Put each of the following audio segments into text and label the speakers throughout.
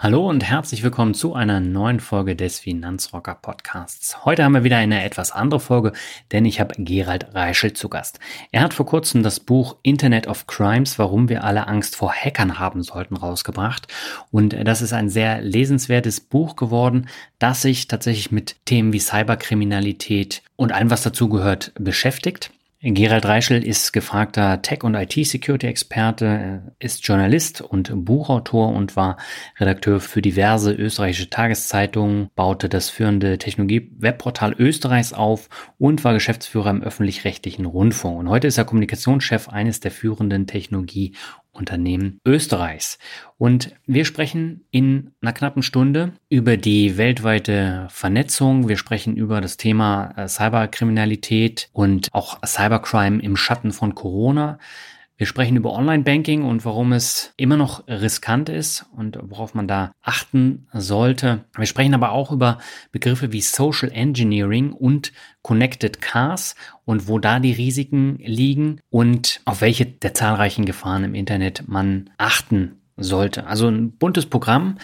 Speaker 1: Hallo und herzlich willkommen zu einer neuen Folge des Finanzrocker Podcasts. Heute haben wir wieder eine etwas andere Folge, denn ich habe Gerald Reischel zu Gast. Er hat vor kurzem das Buch Internet of Crimes, warum wir alle Angst vor Hackern haben sollten, rausgebracht. Und das ist ein sehr lesenswertes Buch geworden, das sich tatsächlich mit Themen wie Cyberkriminalität und allem, was dazugehört, beschäftigt. Gerald Reischel ist gefragter Tech- und IT-Security-Experte, ist Journalist und Buchautor und war Redakteur für diverse österreichische Tageszeitungen, baute das führende Technologie-Webportal Österreichs auf und war Geschäftsführer im öffentlich-rechtlichen Rundfunk. Und heute ist er Kommunikationschef eines der führenden Technologie- Unternehmen Österreichs. Und wir sprechen in einer knappen Stunde über die weltweite Vernetzung. Wir sprechen über das Thema äh, Cyberkriminalität und auch Cybercrime im Schatten von Corona. Wir sprechen über Online-Banking und warum es immer noch riskant ist und worauf man da achten sollte. Wir sprechen aber auch über Begriffe wie Social Engineering und Connected Cars und wo da die Risiken liegen und auf welche der zahlreichen Gefahren im Internet man achten sollte. Also ein buntes Programm.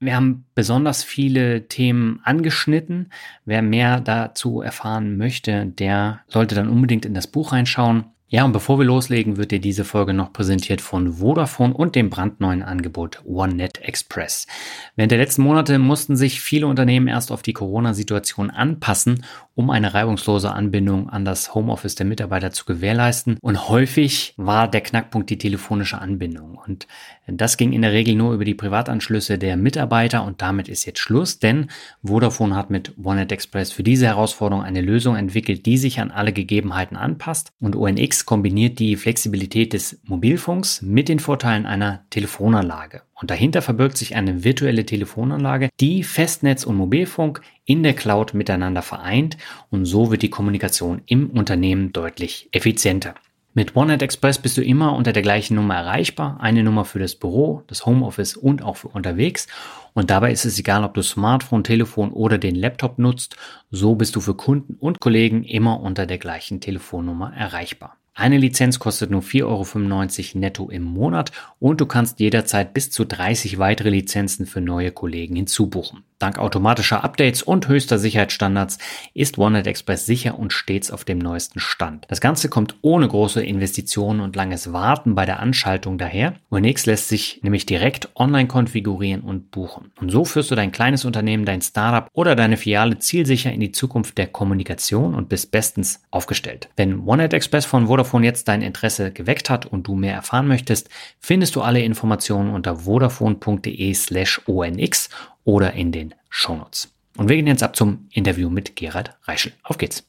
Speaker 1: Wir haben besonders viele Themen angeschnitten. Wer mehr dazu erfahren möchte, der sollte dann unbedingt in das Buch reinschauen. Ja, und bevor wir loslegen, wird dir diese Folge noch präsentiert von Vodafone und dem brandneuen Angebot OneNet Express. Während der letzten Monate mussten sich viele Unternehmen erst auf die Corona-Situation anpassen, um eine reibungslose Anbindung an das Homeoffice der Mitarbeiter zu gewährleisten. Und häufig war der Knackpunkt die telefonische Anbindung. Und das ging in der Regel nur über die Privatanschlüsse der Mitarbeiter und damit ist jetzt Schluss, denn Vodafone hat mit OneNet Express für diese Herausforderung eine Lösung entwickelt, die sich an alle Gegebenheiten anpasst und ONX kombiniert die Flexibilität des Mobilfunks mit den Vorteilen einer Telefonanlage. Und dahinter verbirgt sich eine virtuelle Telefonanlage, die Festnetz und Mobilfunk in der Cloud miteinander vereint und so wird die Kommunikation im Unternehmen deutlich effizienter. Mit OneNet Express bist du immer unter der gleichen Nummer erreichbar. Eine Nummer für das Büro, das Homeoffice und auch für unterwegs. Und dabei ist es egal, ob du Smartphone, Telefon oder den Laptop nutzt. So bist du für Kunden und Kollegen immer unter der gleichen Telefonnummer erreichbar. Eine Lizenz kostet nur 4,95 Euro netto im Monat und du kannst jederzeit bis zu 30 weitere Lizenzen für neue Kollegen hinzubuchen. Dank automatischer Updates und höchster Sicherheitsstandards ist OneNet Express sicher und stets auf dem neuesten Stand. Das Ganze kommt ohne große Investitionen und langes Warten bei der Anschaltung daher. OneX lässt sich nämlich direkt online konfigurieren und buchen. Und so führst du dein kleines Unternehmen, dein Startup oder deine Filiale zielsicher in die Zukunft der Kommunikation und bist bestens aufgestellt. Wenn OneNet Express von Vodafone jetzt dein Interesse geweckt hat und du mehr erfahren möchtest, findest du alle Informationen unter vodafone.de slash onx oder in den Shownotes. Und wir gehen jetzt ab zum Interview mit Gerald Reischel. Auf geht's!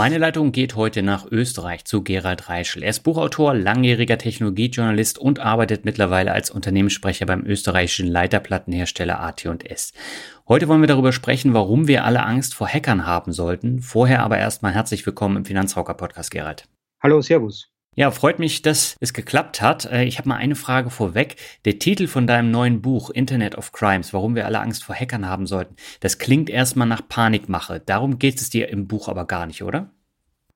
Speaker 1: Meine Leitung geht heute nach Österreich zu Gerald Reischel. Er ist Buchautor, langjähriger Technologiejournalist und arbeitet mittlerweile als Unternehmenssprecher beim österreichischen Leiterplattenhersteller AT&S. Heute wollen wir darüber sprechen, warum wir alle Angst vor Hackern haben sollten. Vorher aber erstmal herzlich willkommen im Finanzrocker Podcast, Gerald.
Speaker 2: Hallo, Servus.
Speaker 1: Ja, freut mich, dass es geklappt hat. Äh, ich habe mal eine Frage vorweg. Der Titel von deinem neuen Buch Internet of Crimes, warum wir alle Angst vor Hackern haben sollten, das klingt erstmal nach Panikmache. Darum geht es dir im Buch aber gar nicht, oder?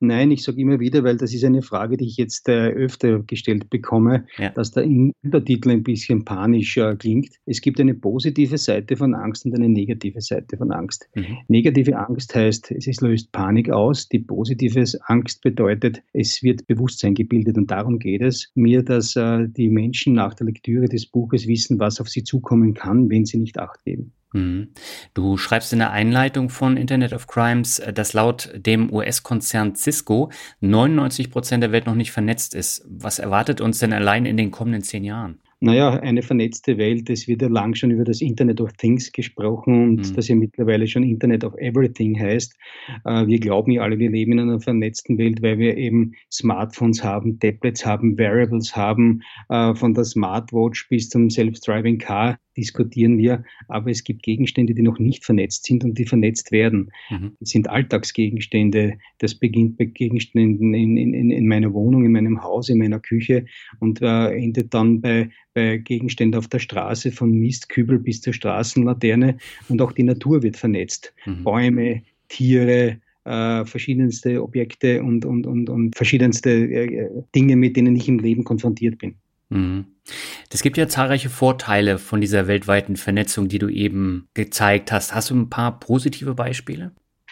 Speaker 2: Nein, ich sage immer wieder, weil das ist eine Frage, die ich jetzt äh, öfter gestellt bekomme, ja. dass der Untertitel ein bisschen panisch äh, klingt. Es gibt eine positive Seite von Angst und eine negative Seite von Angst. Mhm. Negative Angst heißt, es löst Panik aus. Die positive Angst bedeutet, es wird Bewusstsein gebildet. Und darum geht es mir, dass äh, die Menschen nach der Lektüre des Buches wissen, was auf sie zukommen kann, wenn sie nicht Acht geben.
Speaker 1: Mhm. Du schreibst in der Einleitung von Internet of Crimes, äh, dass laut dem US-Konzern Cisco 99 Prozent der Welt noch nicht vernetzt ist. Was erwartet uns denn allein in den kommenden zehn Jahren?
Speaker 2: Naja, eine vernetzte Welt. Es wird ja lang schon über das Internet of Things gesprochen und mhm. das ja mittlerweile schon Internet of Everything heißt. Äh, wir glauben ja alle, wir leben in einer vernetzten Welt, weil wir eben Smartphones haben, Tablets haben, Variables haben, äh, von der Smartwatch bis zum Self-Driving Car diskutieren wir, aber es gibt Gegenstände, die noch nicht vernetzt sind und die vernetzt werden. Mhm. Das sind Alltagsgegenstände. Das beginnt bei Gegenständen in, in, in meiner Wohnung, in meinem Haus, in meiner Küche und äh, endet dann bei, bei Gegenständen auf der Straße, von Mistkübel bis zur Straßenlaterne und auch die Natur wird vernetzt. Mhm. Bäume, Tiere, äh, verschiedenste Objekte und, und, und, und verschiedenste äh, Dinge, mit denen ich im Leben konfrontiert bin.
Speaker 1: Mhm. Es gibt ja zahlreiche Vorteile von dieser weltweiten Vernetzung, die du eben gezeigt hast. Hast du ein paar positive Beispiele?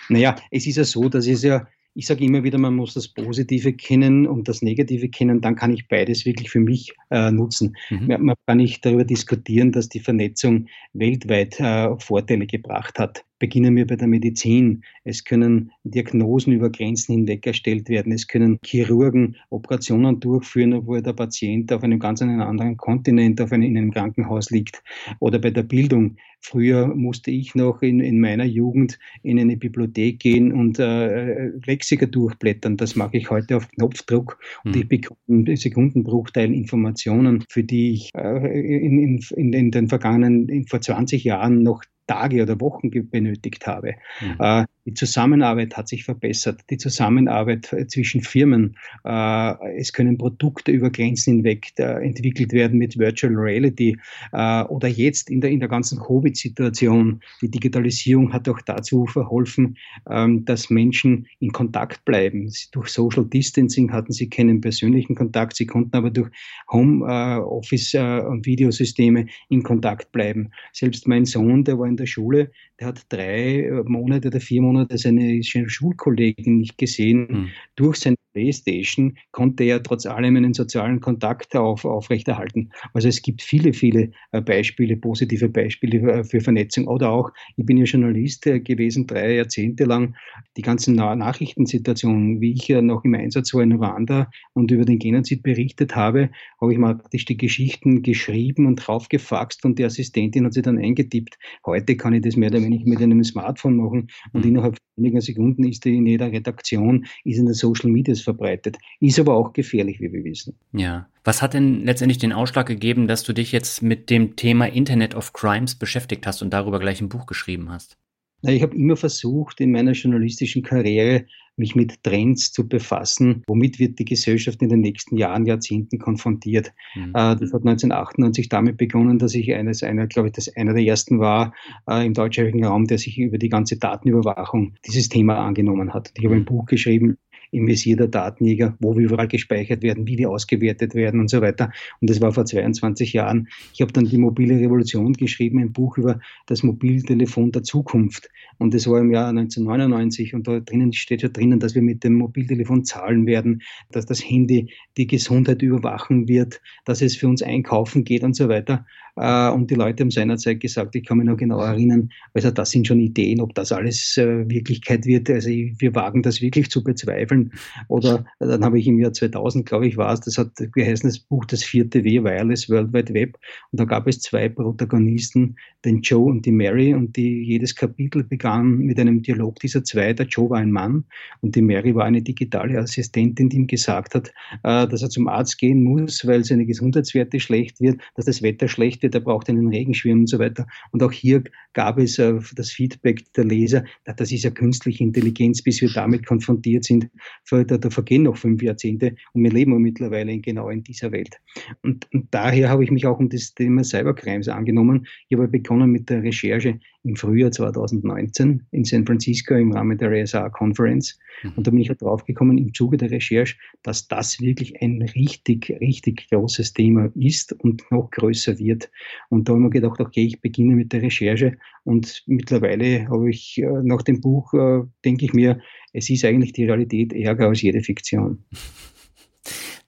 Speaker 2: Naja, es ist ja so, dass es ja, ich sage immer wieder, man muss das Positive kennen und das Negative kennen, dann kann ich beides wirklich für mich äh, nutzen. Mhm. Man, man, kann nicht darüber diskutieren, dass die Vernetzung weltweit äh, Vorteile gebracht hat. Beginnen wir bei der Medizin. Es können Diagnosen über Grenzen hinweg erstellt werden. Es können Chirurgen Operationen durchführen, obwohl der Patient auf einem ganz anderen Kontinent, auf einem, in einem Krankenhaus liegt. Oder bei der Bildung. Früher musste ich noch in, in meiner Jugend in eine Bibliothek gehen und äh, Lexika durchblättern. Das mache ich heute auf Knopfdruck mhm. und ich bekomme in Sekundenbruchteilen Informationen, für die ich äh, in, in, in, den vergangenen, vor 20 Jahren noch Tage oder Wochen benötigt habe. Mhm. Äh, die Zusammenarbeit hat sich verbessert, die Zusammenarbeit äh, zwischen Firmen. Äh, es können Produkte über Grenzen hinweg entwickelt werden mit Virtual Reality oder jetzt in der, in der ganzen Covid-Situation. Die Digitalisierung hat auch dazu verholfen, ähm, dass Menschen in Kontakt bleiben. Durch Social Distancing hatten sie keinen persönlichen Kontakt, sie konnten aber durch Home Office und Videosysteme in Kontakt bleiben. Selbst mein Sohn, der war in der Schule, der hat drei Monate oder vier Monate seine Schulkollegin nicht gesehen. Mhm. Durch seine Playstation konnte er trotz allem einen sozialen Kontakt auf, aufrechterhalten. Also es gibt viele, viele äh, Beispiele, positive Beispiele äh, für Vernetzung. Oder auch, ich bin ja Journalist äh, gewesen, drei Jahrzehnte lang, die ganzen Nachrichtensituationen, wie ich ja noch im Einsatz war in Ruanda und über den Genozid berichtet habe, habe ich mal praktisch die Geschichten geschrieben und draufgefaxt und die Assistentin hat sie dann eingetippt. Heute kann ich das mehr oder weniger mit einem Smartphone machen und mhm. innerhalb weniger Sekunden ist die in jeder Redaktion, ist in der Social Media verbreitet. Ist aber auch gefährlich, wie wir wissen.
Speaker 1: Ja. Was hat denn letztendlich den Ausschlag gegeben, dass du dich jetzt mit dem Thema Internet of Crimes beschäftigt hast und darüber gleich ein Buch geschrieben hast?
Speaker 2: Ich habe immer versucht, in meiner journalistischen Karriere mich mit Trends zu befassen. Womit wird die Gesellschaft in den nächsten Jahren, Jahrzehnten konfrontiert? Mhm. Äh, das hat 1998 damit begonnen, dass ich eines, einer, glaube ich, das einer der ersten war äh, im deutschsprachigen Raum, der sich über die ganze Datenüberwachung dieses Thema angenommen hat. Ich habe ein mhm. Buch geschrieben, im Visier der Datenjäger, wo wir überall gespeichert werden, wie die ausgewertet werden und so weiter. Und das war vor 22 Jahren. Ich habe dann die mobile Revolution geschrieben, ein Buch über das Mobiltelefon der Zukunft. Und das war im Jahr 1999 und da drinnen steht ja drinnen, dass wir mit dem Mobiltelefon zahlen werden, dass das Handy die Gesundheit überwachen wird, dass es für uns einkaufen geht und so weiter. Äh, und die Leute haben seinerzeit gesagt, ich kann mich noch genau erinnern, also das sind schon Ideen, ob das alles äh, Wirklichkeit wird. Also wir wagen das wirklich zu bezweifeln. Oder äh, dann habe ich im Jahr 2000, glaube ich, war es, das hat geheißen, das Buch Das vierte W, Wireless World Wide Web. Und da gab es zwei Protagonisten, den Joe und die Mary. Und die, jedes Kapitel begann mit einem Dialog dieser zwei. Der Joe war ein Mann und die Mary war eine digitale Assistentin, die ihm gesagt hat, dass er zum Arzt gehen muss, weil seine Gesundheitswerte schlecht wird, dass das Wetter schlecht wird, er braucht einen Regenschirm und so weiter. Und auch hier gab es äh, das Feedback der Leser, das ist ja künstliche Intelligenz, bis wir damit konfrontiert sind. Da, da vergehen noch fünf Jahrzehnte und wir leben mittlerweile in, genau in dieser Welt. Und, und daher habe ich mich auch um das Thema Cybercrimes angenommen. Ich habe begonnen mit der Recherche im Frühjahr 2019 in San Francisco im Rahmen der RSA Conference. Mhm. Und da bin ich halt drauf gekommen im Zuge der Recherche, dass das wirklich ein richtig, richtig großes Thema ist und noch größer wird. Und da haben wir gedacht, okay, ich beginne mit der Recherche und mittlerweile habe ich äh, nach dem Buch, äh, denke ich mir, es ist eigentlich die Realität ärger als jede Fiktion.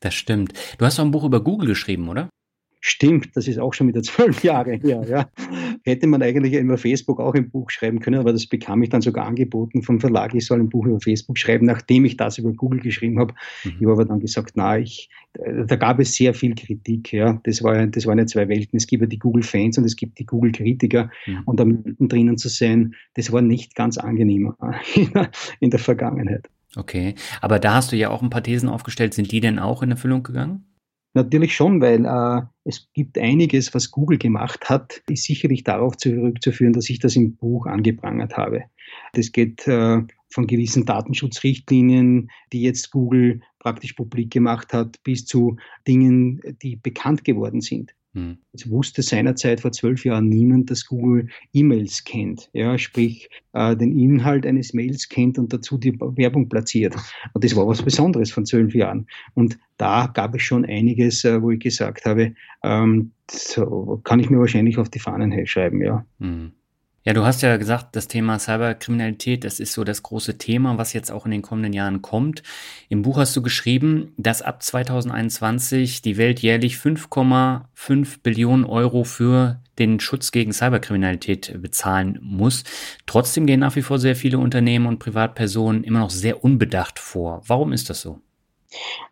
Speaker 1: Das stimmt. Du hast auch ein Buch über Google geschrieben, oder?
Speaker 2: Stimmt, das ist auch schon wieder zwölf Jahre her. Ja. Hätte man eigentlich über Facebook auch ein Buch schreiben können, aber das bekam ich dann sogar angeboten vom Verlag, ich soll ein Buch über Facebook schreiben, nachdem ich das über Google geschrieben habe. Mhm. Ich habe aber dann gesagt, na, ich, da gab es sehr viel Kritik. Ja. Das, war, das waren ja zwei Welten. Es gibt ja die Google-Fans und es gibt die Google-Kritiker. Mhm. Und da mittendrin zu sein, das war nicht ganz angenehm in der Vergangenheit.
Speaker 1: Okay, aber da hast du ja auch ein paar Thesen aufgestellt. Sind die denn auch in Erfüllung gegangen?
Speaker 2: Natürlich schon, weil äh, es gibt einiges, was Google gemacht hat, ist sicherlich darauf zurückzuführen, dass ich das im Buch angeprangert habe. Das geht äh, von gewissen Datenschutzrichtlinien, die jetzt Google praktisch publik gemacht hat, bis zu Dingen, die bekannt geworden sind. Hm. Es wusste seinerzeit vor zwölf Jahren niemand, dass Google E-Mails kennt, ja, sprich äh, den Inhalt eines Mails kennt und dazu die Werbung platziert. Und das war was Besonderes von zwölf Jahren. Und da gab es schon einiges, äh, wo ich gesagt habe, ähm, so kann ich mir wahrscheinlich auf die Fahnen schreiben, ja. Hm.
Speaker 1: Ja, du hast ja gesagt, das Thema Cyberkriminalität, das ist so das große Thema, was jetzt auch in den kommenden Jahren kommt. Im Buch hast du geschrieben, dass ab 2021 die Welt jährlich 5,5 Billionen Euro für den Schutz gegen Cyberkriminalität bezahlen muss. Trotzdem gehen nach wie vor sehr viele Unternehmen und Privatpersonen immer noch sehr unbedacht vor. Warum ist das so?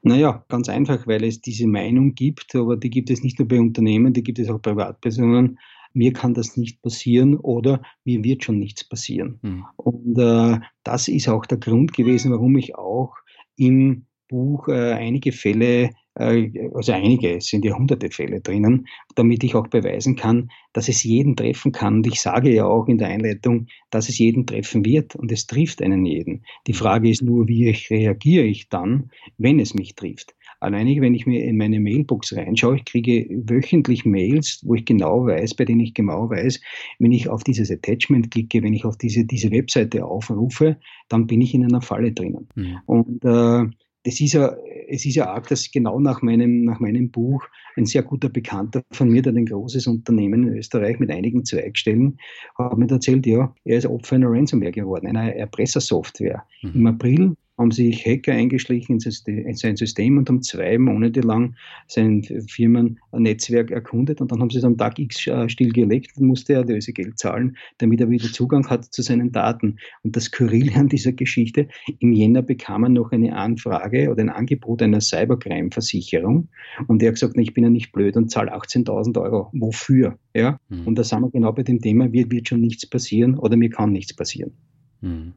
Speaker 2: Naja, ganz einfach, weil es diese Meinung gibt, aber die gibt es nicht nur bei Unternehmen, die gibt es auch bei Privatpersonen, mir kann das nicht passieren oder mir wird schon nichts passieren. Mhm. Und äh, das ist auch der Grund gewesen, warum ich auch im Buch äh, einige Fälle, äh, also einige, es sind ja hunderte Fälle drinnen, damit ich auch beweisen kann, dass es jeden treffen kann. Und ich sage ja auch in der Einleitung, dass es jeden treffen wird und es trifft einen jeden. Die Frage ist nur, wie reagiere ich dann, wenn es mich trifft. Alleine, wenn ich mir in meine Mailbox reinschaue, ich kriege wöchentlich Mails, wo ich genau weiß, bei denen ich genau weiß, wenn ich auf dieses Attachment klicke, wenn ich auf diese, diese Webseite aufrufe, dann bin ich in einer Falle drinnen. Mhm. Und äh, das ist ja, es ist ja arg, dass genau nach meinem, nach meinem Buch ein sehr guter Bekannter von mir, der ein großes Unternehmen in Österreich mit einigen Zweigstellen, hat mir erzählt, ja, er ist Opfer einer Ransomware geworden, einer Erpressersoftware. Mhm. Im April haben sich Hacker eingeschlichen in sein System und haben zwei Monate lang sein Firmennetzwerk erkundet und dann haben sie es am Tag X äh, stillgelegt und musste er Lösegeld zahlen, damit er wieder Zugang hat zu seinen Daten. Und das Skurrile an dieser Geschichte, im Jänner bekam er noch eine Anfrage oder ein Angebot einer Cybercrime-Versicherung und er hat gesagt, ich bin ja nicht blöd und zahle 18.000 Euro. Wofür? Ja? Mhm. Und da sind wir genau bei dem Thema, mir wird schon nichts passieren oder mir kann nichts passieren.
Speaker 1: Mhm.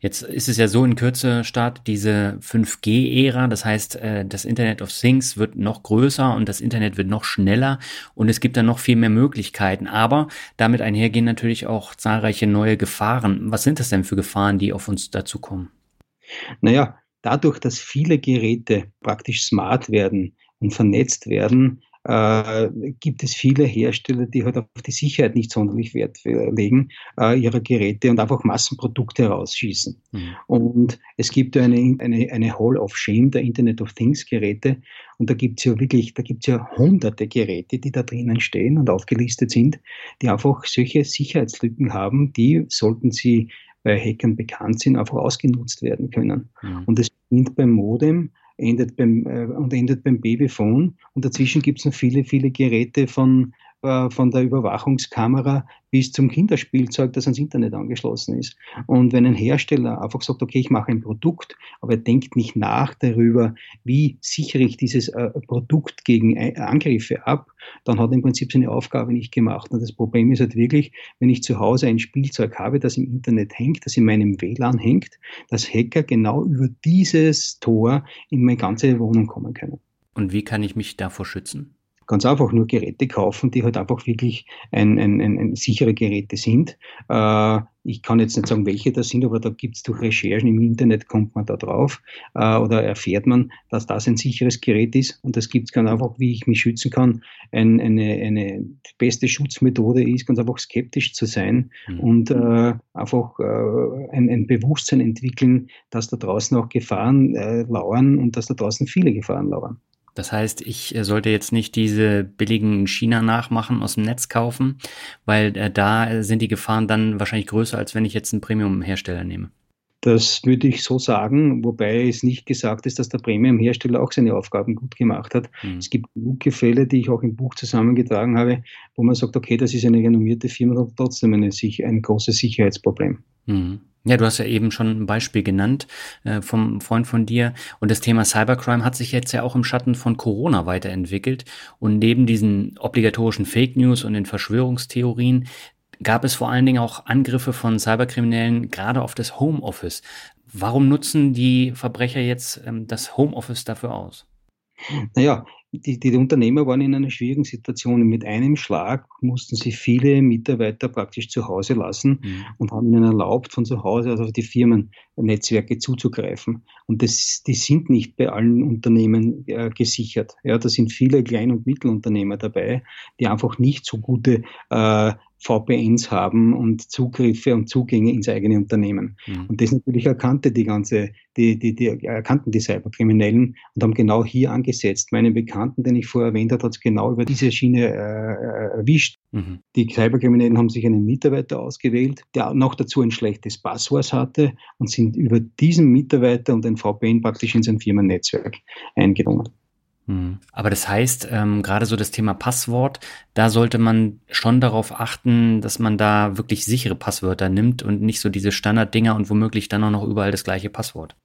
Speaker 1: Jetzt ist es ja so in Kürze Start diese 5G-Ära. Das heißt, äh, das Internet of Things wird noch größer und das Internet wird noch schneller und es gibt dann noch viel mehr Möglichkeiten. Aber damit einhergehen natürlich auch zahlreiche neue Gefahren. Was sind das denn für Gefahren, die auf uns dazukommen?
Speaker 2: Naja, dadurch, dass viele Geräte praktisch smart werden und vernetzt werden, äh, gibt es viele Hersteller, die halt auf die Sicherheit nicht sonderlich Wert legen, äh, ihrer Geräte und einfach Massenprodukte herausschießen. Mhm. Und es gibt ja eine, eine, eine Hall of Shame der Internet of Things Geräte und da gibt es ja wirklich, da gibt es ja hunderte Geräte, die da drinnen stehen und aufgelistet sind, die einfach solche Sicherheitslücken haben, die, sollten sie bei Hackern bekannt sind, einfach ausgenutzt werden können. Mhm. Und es beginnt beim Modem, endet beim, äh, und endet beim Babyphone. Und dazwischen gibt es noch viele, viele Geräte von, von der Überwachungskamera bis zum Kinderspielzeug, das ans Internet angeschlossen ist. Und wenn ein Hersteller einfach sagt, okay, ich mache ein Produkt, aber er denkt nicht nach darüber, wie sichere ich dieses äh, Produkt gegen äh, Angriffe ab, dann hat er im Prinzip seine Aufgabe nicht gemacht. Und das Problem ist halt wirklich, wenn ich zu Hause ein Spielzeug habe, das im Internet hängt, das in meinem WLAN hängt, dass Hacker genau über dieses Tor in meine ganze Wohnung kommen können.
Speaker 1: Und wie kann ich mich davor schützen?
Speaker 2: Ganz einfach nur Geräte kaufen, die halt einfach wirklich ein, ein, ein, ein sichere Geräte sind. Äh, ich kann jetzt nicht sagen, welche das sind, aber da gibt es durch Recherchen im Internet, kommt man da drauf äh, oder erfährt man, dass das ein sicheres Gerät ist. Und das gibt es ganz einfach, wie ich mich schützen kann. Ein, eine, eine beste Schutzmethode ist, ganz einfach skeptisch zu sein mhm. und äh, einfach äh, ein, ein, Bewusstsein entwickeln, dass da draußen auch Gefahren äh, lauern und dass da draußen viele Gefahren lauern.
Speaker 1: Das heißt, ich äh, sollte jetzt nicht diese billigen China-Nachmachen aus dem Netz kaufen, weil äh, da sind die Gefahren dann wahrscheinlich größer, als wenn ich jetzt einen Premium-Hersteller nehme.
Speaker 2: Das würde ich so sagen, wobei es nicht gesagt ist, dass der Premium-Hersteller auch seine Aufgaben gut gemacht hat. Mhm. Es gibt genug Fälle, die ich auch im Buch zusammengetragen habe, wo man sagt, okay, das ist eine renommierte Firma, hat trotzdem eine, ein großes Sicherheitsproblem.
Speaker 1: Mhm. Ja, du hast ja eben schon ein Beispiel genannt äh, vom Freund von dir. Und das Thema Cybercrime hat sich jetzt ja auch im Schatten von Corona weiterentwickelt. Und neben diesen obligatorischen Fake News und den Verschwörungstheorien gab es vor allen Dingen auch Angriffe von Cyberkriminellen gerade auf das Homeoffice. Warum nutzen die Verbrecher jetzt ähm, das Homeoffice dafür aus?
Speaker 2: Naja, die, die Unternehmer waren in einer schwierigen Situation. Mit einem Schlag mussten sie viele Mitarbeiter praktisch zu Hause lassen mhm. und haben ihnen erlaubt, von zu Hause aus auf die Firmennetzwerke zuzugreifen. Und das, die sind nicht bei allen Unternehmen äh, gesichert. Ja, da sind viele Klein- und Mittelunternehmer dabei, die einfach nicht so gute äh, VPNs haben und Zugriffe und Zugänge ins eigene Unternehmen. Mhm. Und das natürlich erkannte die ganze, die, die, die erkannten die Cyberkriminellen und haben genau hier angesetzt. Meinen Bekannten, den ich vorher erwähnt habe, hat es genau über diese Schiene äh, erwischt. Mhm. Die Cyberkriminellen haben sich einen Mitarbeiter ausgewählt, der noch dazu ein schlechtes Passwort hatte und sind über diesen Mitarbeiter und ein VPN praktisch in sein Firmennetzwerk eingedrungen.
Speaker 1: Hm. Aber das heißt, ähm, gerade so das Thema Passwort, da sollte man schon darauf achten, dass man da wirklich sichere Passwörter nimmt und nicht so diese Standarddinger und womöglich dann auch noch überall das gleiche Passwort.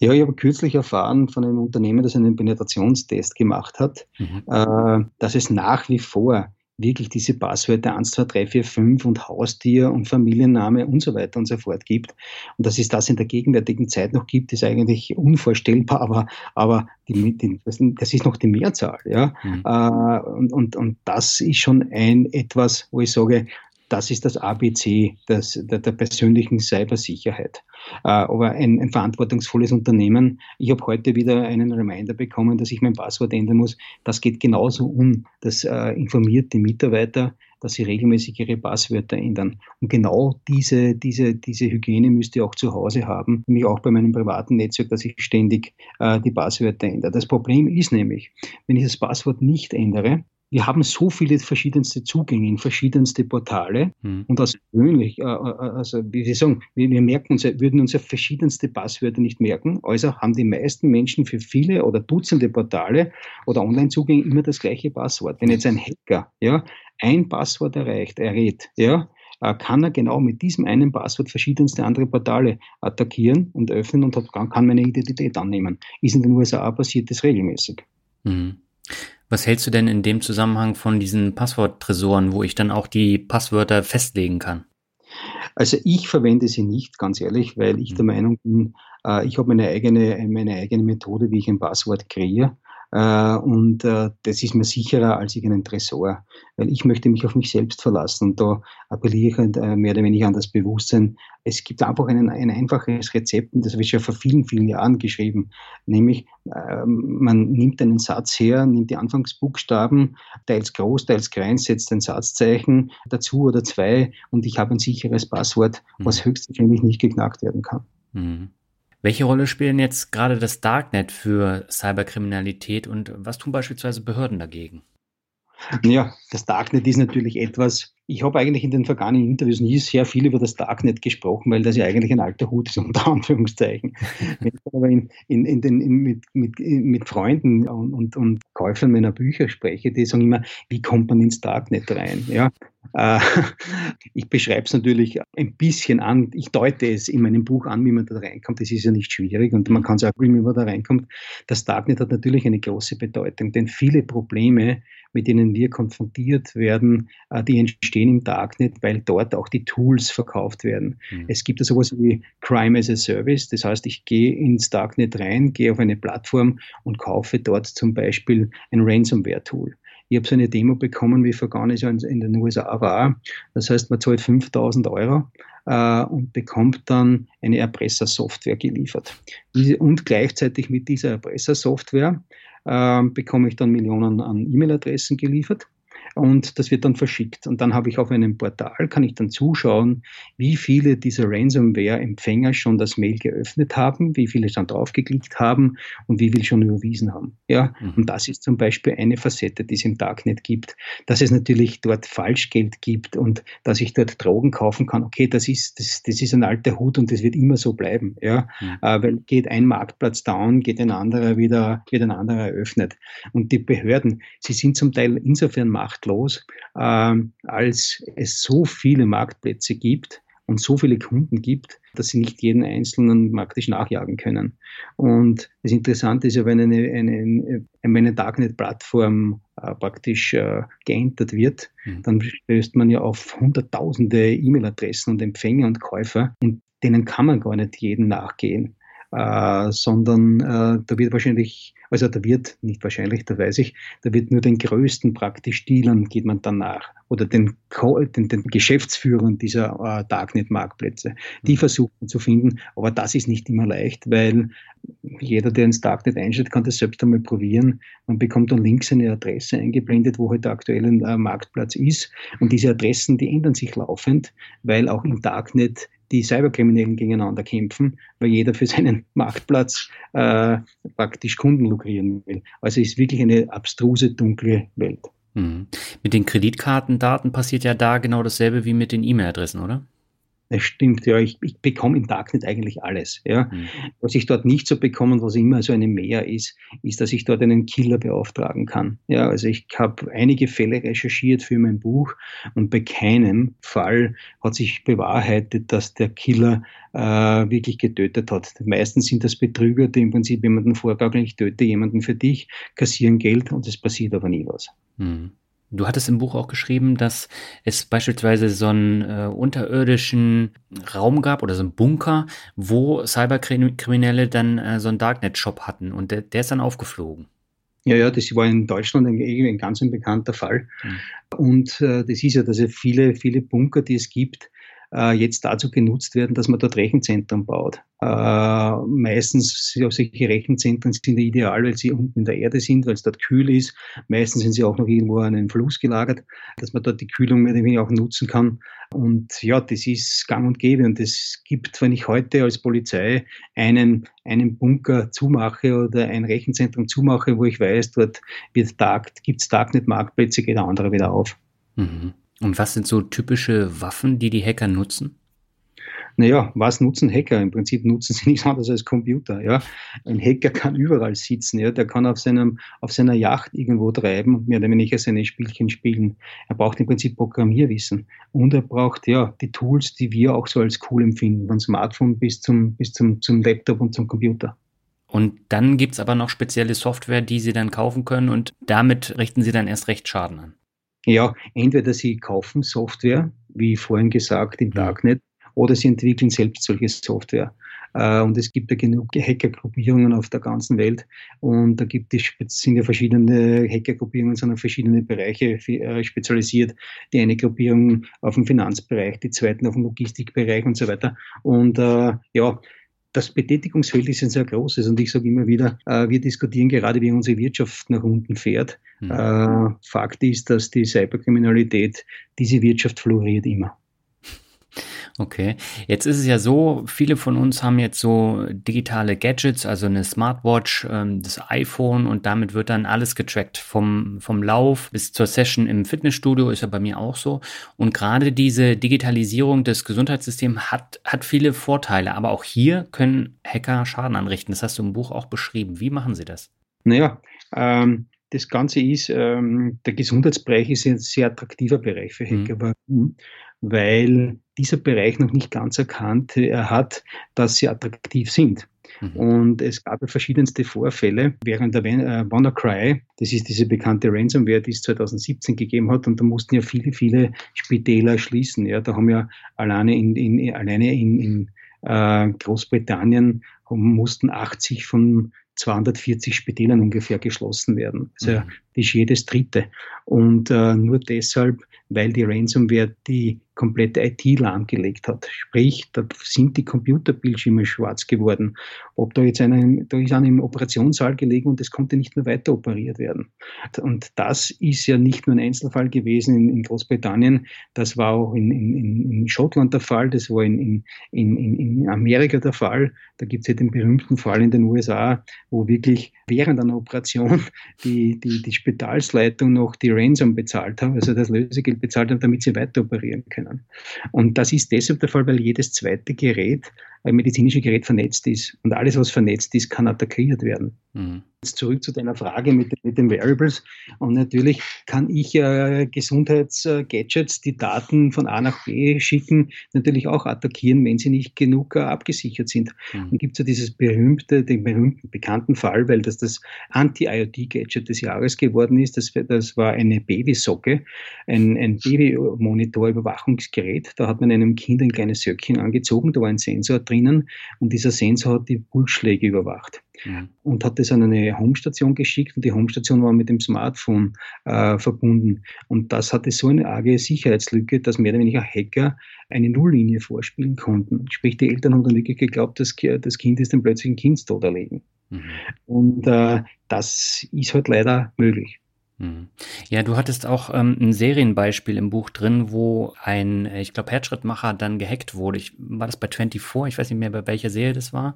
Speaker 2: Ja, ich habe kürzlich erfahren von einem Unternehmen, das einen Penetrationstest gemacht hat, mhm. äh, dass es nach wie vor wirklich diese Passwörter 1, 2, 3, 4, 5 und Haustier und Familienname und so weiter und so fort gibt. Und dass es das in der gegenwärtigen Zeit noch gibt, ist eigentlich unvorstellbar, aber, aber die, die, das ist noch die Mehrzahl. Ja? Mhm. Äh, und, und, und das ist schon ein etwas, wo ich sage, das ist das ABC des, der, der persönlichen Cybersicherheit. Äh, aber ein, ein, verantwortungsvolles Unternehmen, ich habe heute wieder einen Reminder bekommen, dass ich mein Passwort ändern muss. Das geht genauso um. Das äh, informiert die Mitarbeiter, dass sie regelmäßig ihre Passwörter ändern. Und genau diese, diese, diese Hygiene müsst ihr auch zu Hause haben, nämlich auch bei meinem privaten Netzwerk, dass ich ständig äh, die Passwörter ändere. Das Problem ist nämlich, wenn ich das Passwort nicht ändere, wir haben so viele verschiedenste Zugänge in verschiedenste Portale hm. und als gewöhnlich, äh, äh, also wie Sie sagen, wir, wir merken uns, würden uns ja verschiedenste Passwörter nicht merken, also haben die meisten Menschen für viele oder Dutzende Portale oder Online-Zugänge immer das gleiche Passwort. Wenn jetzt ein Hacker ja, ein Passwort erreicht, errät, ja, äh, kann er genau mit diesem einen Passwort verschiedenste andere Portale attackieren und öffnen und kann meine Identität annehmen. Ist in den USA passiert das regelmäßig.
Speaker 1: Mhm. Was hältst du denn in dem Zusammenhang von diesen Passworttresoren, wo ich dann auch die Passwörter festlegen kann?
Speaker 2: Also ich verwende sie nicht, ganz ehrlich, weil ich der mhm. Meinung bin, äh, ich habe meine eigene, meine eigene Methode, wie ich ein Passwort kreiere. Äh, und äh, das ist mir sicherer als irgendein Tresor, weil ich möchte mich auf mich selbst verlassen. Und da appelliere ich halt, äh, mehr oder weniger an das Bewusstsein. Es gibt einfach einen, ein einfaches Rezept, und das habe ich schon vor vielen, vielen Jahren geschrieben, nämlich ähm, man nimmt einen Satz her, nimmt die Anfangsbuchstaben, teils groß, teils klein, setzt ein Satzzeichen dazu oder zwei und ich habe ein sicheres Passwort, was mhm. höchstwahrscheinlich nicht geknackt werden kann.
Speaker 1: Mhm. Welche Rolle spielen jetzt gerade das Darknet für Cyberkriminalität und was tun beispielsweise Behörden dagegen?
Speaker 2: Ja, das Darknet ist natürlich etwas, ich habe eigentlich in den vergangenen Interviews nie sehr viel über das Darknet gesprochen, weil das ja eigentlich ein alter Hut ist, unter Anführungszeichen. Wenn ich aber in, in, in den, mit, mit, mit Freunden und, und, und Käufern meiner Bücher spreche, die sagen immer, wie kommt man ins Darknet rein? Ja, ich beschreibe es natürlich ein bisschen an, ich deute es in meinem Buch an, wie man da reinkommt. Das ist ja nicht schwierig und man kann es auch wie man da reinkommt. Das Darknet hat natürlich eine große Bedeutung, denn viele Probleme, mit denen wir konfrontiert werden, äh, die entstehen stehen im Darknet, weil dort auch die Tools verkauft werden. Mhm. Es gibt so etwas wie Crime as a Service, das heißt, ich gehe ins Darknet rein, gehe auf eine Plattform und kaufe dort zum Beispiel ein Ransomware-Tool. Ich habe so eine Demo bekommen, wie vor gar nicht so in den USA war. Das heißt, man zahlt 5000 Euro äh, und bekommt dann eine Erpressersoftware geliefert. Und gleichzeitig mit dieser Erpressersoftware äh, bekomme ich dann Millionen an E-Mail-Adressen geliefert und das wird dann verschickt. Und dann habe ich auf einem Portal, kann ich dann zuschauen, wie viele dieser Ransomware-Empfänger schon das Mail geöffnet haben, wie viele schon draufgeklickt haben und wie viele schon überwiesen haben. Ja, mhm. und das ist zum Beispiel eine Facette, die es im Darknet gibt, dass es natürlich dort Falschgeld gibt und dass ich dort Drogen kaufen kann. Okay, das ist, das, das ist ein alter Hut und das wird immer so bleiben. Ja, mhm. äh, weil geht ein Marktplatz down, geht ein anderer wieder, wird ein anderer eröffnet. Und die Behörden, sie sind zum Teil insofern machtlos, äh, als es so viele Marktplätze gibt und so viele Kunden gibt, dass sie nicht jeden einzelnen praktisch nachjagen können. Und das Interessante ist ja, wenn eine, eine, eine Darknet-Plattform äh, praktisch äh, geentert wird, mhm. dann stößt man ja auf hunderttausende E-Mail-Adressen und Empfänger und Käufer und denen kann man gar nicht jeden nachgehen. Äh, sondern äh, da wird wahrscheinlich, also da wird, nicht wahrscheinlich, da weiß ich, da wird nur den größten praktisch Dealern geht man dann nach oder den, den, den Geschäftsführern dieser äh, Darknet-Marktplätze. Die mhm. versuchen zu finden, aber das ist nicht immer leicht, weil jeder, der ins Darknet einstellt, kann das selbst einmal probieren. Man bekommt dann links eine Adresse eingeblendet, wo halt der aktuelle äh, Marktplatz ist. Und diese Adressen, die ändern sich laufend, weil auch im Darknet die Cyberkriminellen gegeneinander kämpfen, weil jeder für seinen Marktplatz äh, praktisch Kunden lukrieren will. Also es ist wirklich eine abstruse, dunkle Welt.
Speaker 1: Mhm. Mit den Kreditkartendaten passiert ja da genau dasselbe wie mit den E-Mail-Adressen, oder?
Speaker 2: Das stimmt, ja, ich, ich bekomme im Darknet eigentlich alles. Ja. Mhm. Was ich dort nicht so bekomme, was immer so eine Mehr ist, ist, dass ich dort einen Killer beauftragen kann. Ja, also ich habe einige Fälle recherchiert für mein Buch und bei keinem Fall hat sich bewahrheitet, dass der Killer äh, wirklich getötet hat. Meistens sind das Betrüger, die im Prinzip jemanden vorgaukeln, ich töte jemanden für dich, kassieren Geld und es passiert aber nie was. Mhm.
Speaker 1: Du hattest im Buch auch geschrieben, dass es beispielsweise so einen äh, unterirdischen Raum gab oder so einen Bunker, wo Cyberkriminelle dann äh, so einen Darknet-Shop hatten und der, der, ist dann aufgeflogen.
Speaker 2: Ja, ja, das war in Deutschland ein, ein ganz ein bekannter Fall. Mhm. Und äh, das ist ja, dass es viele, viele Bunker, die es gibt, äh, jetzt dazu genutzt werden, dass man dort Rechenzentren baut. Äh, meistens solche Rechenzentren sind ideal, weil sie unten in der Erde sind, weil es dort kühl ist. Meistens sind sie auch noch irgendwo an einem Fluss gelagert, dass man dort die Kühlung mehr oder weniger auch nutzen kann. Und ja, das ist gang und gäbe. Und es gibt, wenn ich heute als Polizei einen, einen Bunker zumache oder ein Rechenzentrum zumache, wo ich weiß, dort wird Tag, gibt es Darknet-Marktplätze, geht der andere wieder auf.
Speaker 1: Mhm. Und was sind so typische Waffen, die die Hacker nutzen?
Speaker 2: Naja, was nutzen Hacker? Im Prinzip nutzen sie nichts anderes als Computer. Ja? Ein Hacker kann überall sitzen. Ja? Der kann auf, seinem, auf seiner Yacht irgendwo treiben und mehr oder weniger seine Spielchen spielen. Er braucht im Prinzip Programmierwissen. Und er braucht ja die Tools, die wir auch so als cool empfinden, von Smartphone bis zum, bis zum, zum Laptop und zum Computer.
Speaker 1: Und dann gibt es aber noch spezielle Software, die Sie dann kaufen können und damit richten Sie dann erst recht Schaden an.
Speaker 2: Ja, entweder sie kaufen Software, wie vorhin gesagt, im Darknet, oder sie entwickeln selbst solche Software. Äh, und es gibt ja genug Hackergruppierungen auf der ganzen Welt. Und da gibt es, sind ja verschiedene Hackergruppierungen, sind auf verschiedene Bereiche äh, spezialisiert. Die eine Gruppierung auf dem Finanzbereich, die zweiten auf dem Logistikbereich und so weiter. Und äh, ja, das Betätigungsfeld ist ein sehr großes und ich sage immer wieder, äh, wir diskutieren gerade, wie unsere Wirtschaft nach unten fährt. Mhm. Äh, Fakt ist, dass die Cyberkriminalität, diese Wirtschaft floriert immer.
Speaker 1: Okay, jetzt ist es ja so, viele von uns haben jetzt so digitale Gadgets, also eine Smartwatch, ähm, das iPhone und damit wird dann alles getrackt, vom, vom Lauf bis zur Session im Fitnessstudio, ist ja bei mir auch so. Und gerade diese Digitalisierung des Gesundheitssystems hat, hat viele Vorteile, aber auch hier können Hacker Schaden anrichten. Das hast du im Buch auch beschrieben. Wie machen sie das?
Speaker 2: Naja, ähm, das Ganze ist, ähm, der Gesundheitsbereich ist ein sehr attraktiver Bereich für Hacker. Mhm. Weil dieser Bereich noch nicht ganz erkannt äh, hat, dass sie attraktiv sind. Mhm. Und es gab verschiedenste Vorfälle während der äh, WannaCry, das ist diese bekannte Ransomware, die es 2017 gegeben hat, und da mussten ja viele, viele Spitäler schließen. Ja, da haben ja alleine in, in alleine in, in äh, Großbritannien mussten 80 von 240 Spitälern ungefähr geschlossen werden. Also mhm. das ist jedes dritte. Und äh, nur deshalb, weil die Ransomware die komplette IT lahmgelegt hat. Sprich, da sind die Computerbildschirme schwarz geworden. Ob da jetzt einer, da ist einer im Operationssaal gelegen und es konnte nicht mehr weiter operiert werden. Und das ist ja nicht nur ein Einzelfall gewesen in, in Großbritannien, das war auch in, in, in Schottland der Fall, das war in, Amerika der Fall. Da gibt es ja den berühmten Fall in den USA, wo wirklich während einer Operation die, die, die Spitalsleitung noch die Ransom bezahlt hat, also das Lösegeld bezahlt hat, damit sie weiter operieren können. Und das ist deshalb der Fall, weil jedes zweite Gerät, ein medizinisches Gerät vernetzt ist. Und alles, was vernetzt ist, kann attackiert werden. Mhm. Jetzt zurück zu deiner Frage mit, mit den Variables. Und natürlich kann ich äh, Gesundheitsgadgets, die Daten von A nach B schicken, natürlich auch attackieren, wenn sie nicht genug äh, abgesichert sind. Mhm. Dann gibt es ja dieses berühmte, den berühmten, bekannten Fall, weil das das Anti-IoT-Gadget des Jahres geworden ist. Das, das war eine Babysocke, ein, ein Babymonitor-Überwachungsgerät. Da hat man einem Kind ein kleines Söckchen angezogen, da war ein Sensor drinnen und dieser Sensor hat die Pulsschläge überwacht ja. und hat das an eine Homestation geschickt und die Homestation war mit dem Smartphone äh, verbunden. Und das hatte so eine arge Sicherheitslücke, dass mehr oder weniger Hacker eine Nulllinie vorspielen konnten. Sprich, die Eltern haben dann wirklich geglaubt, dass das Kind ist dann plötzlich ein Kindstod erlegen. Mhm. Und äh, das ist halt leider möglich.
Speaker 1: Mhm. Ja, du hattest auch ähm, ein Serienbeispiel im Buch drin, wo ein, ich glaube, Herzschrittmacher dann gehackt wurde. Ich, war das bei 24? Ich weiß nicht mehr, bei welcher Serie das war.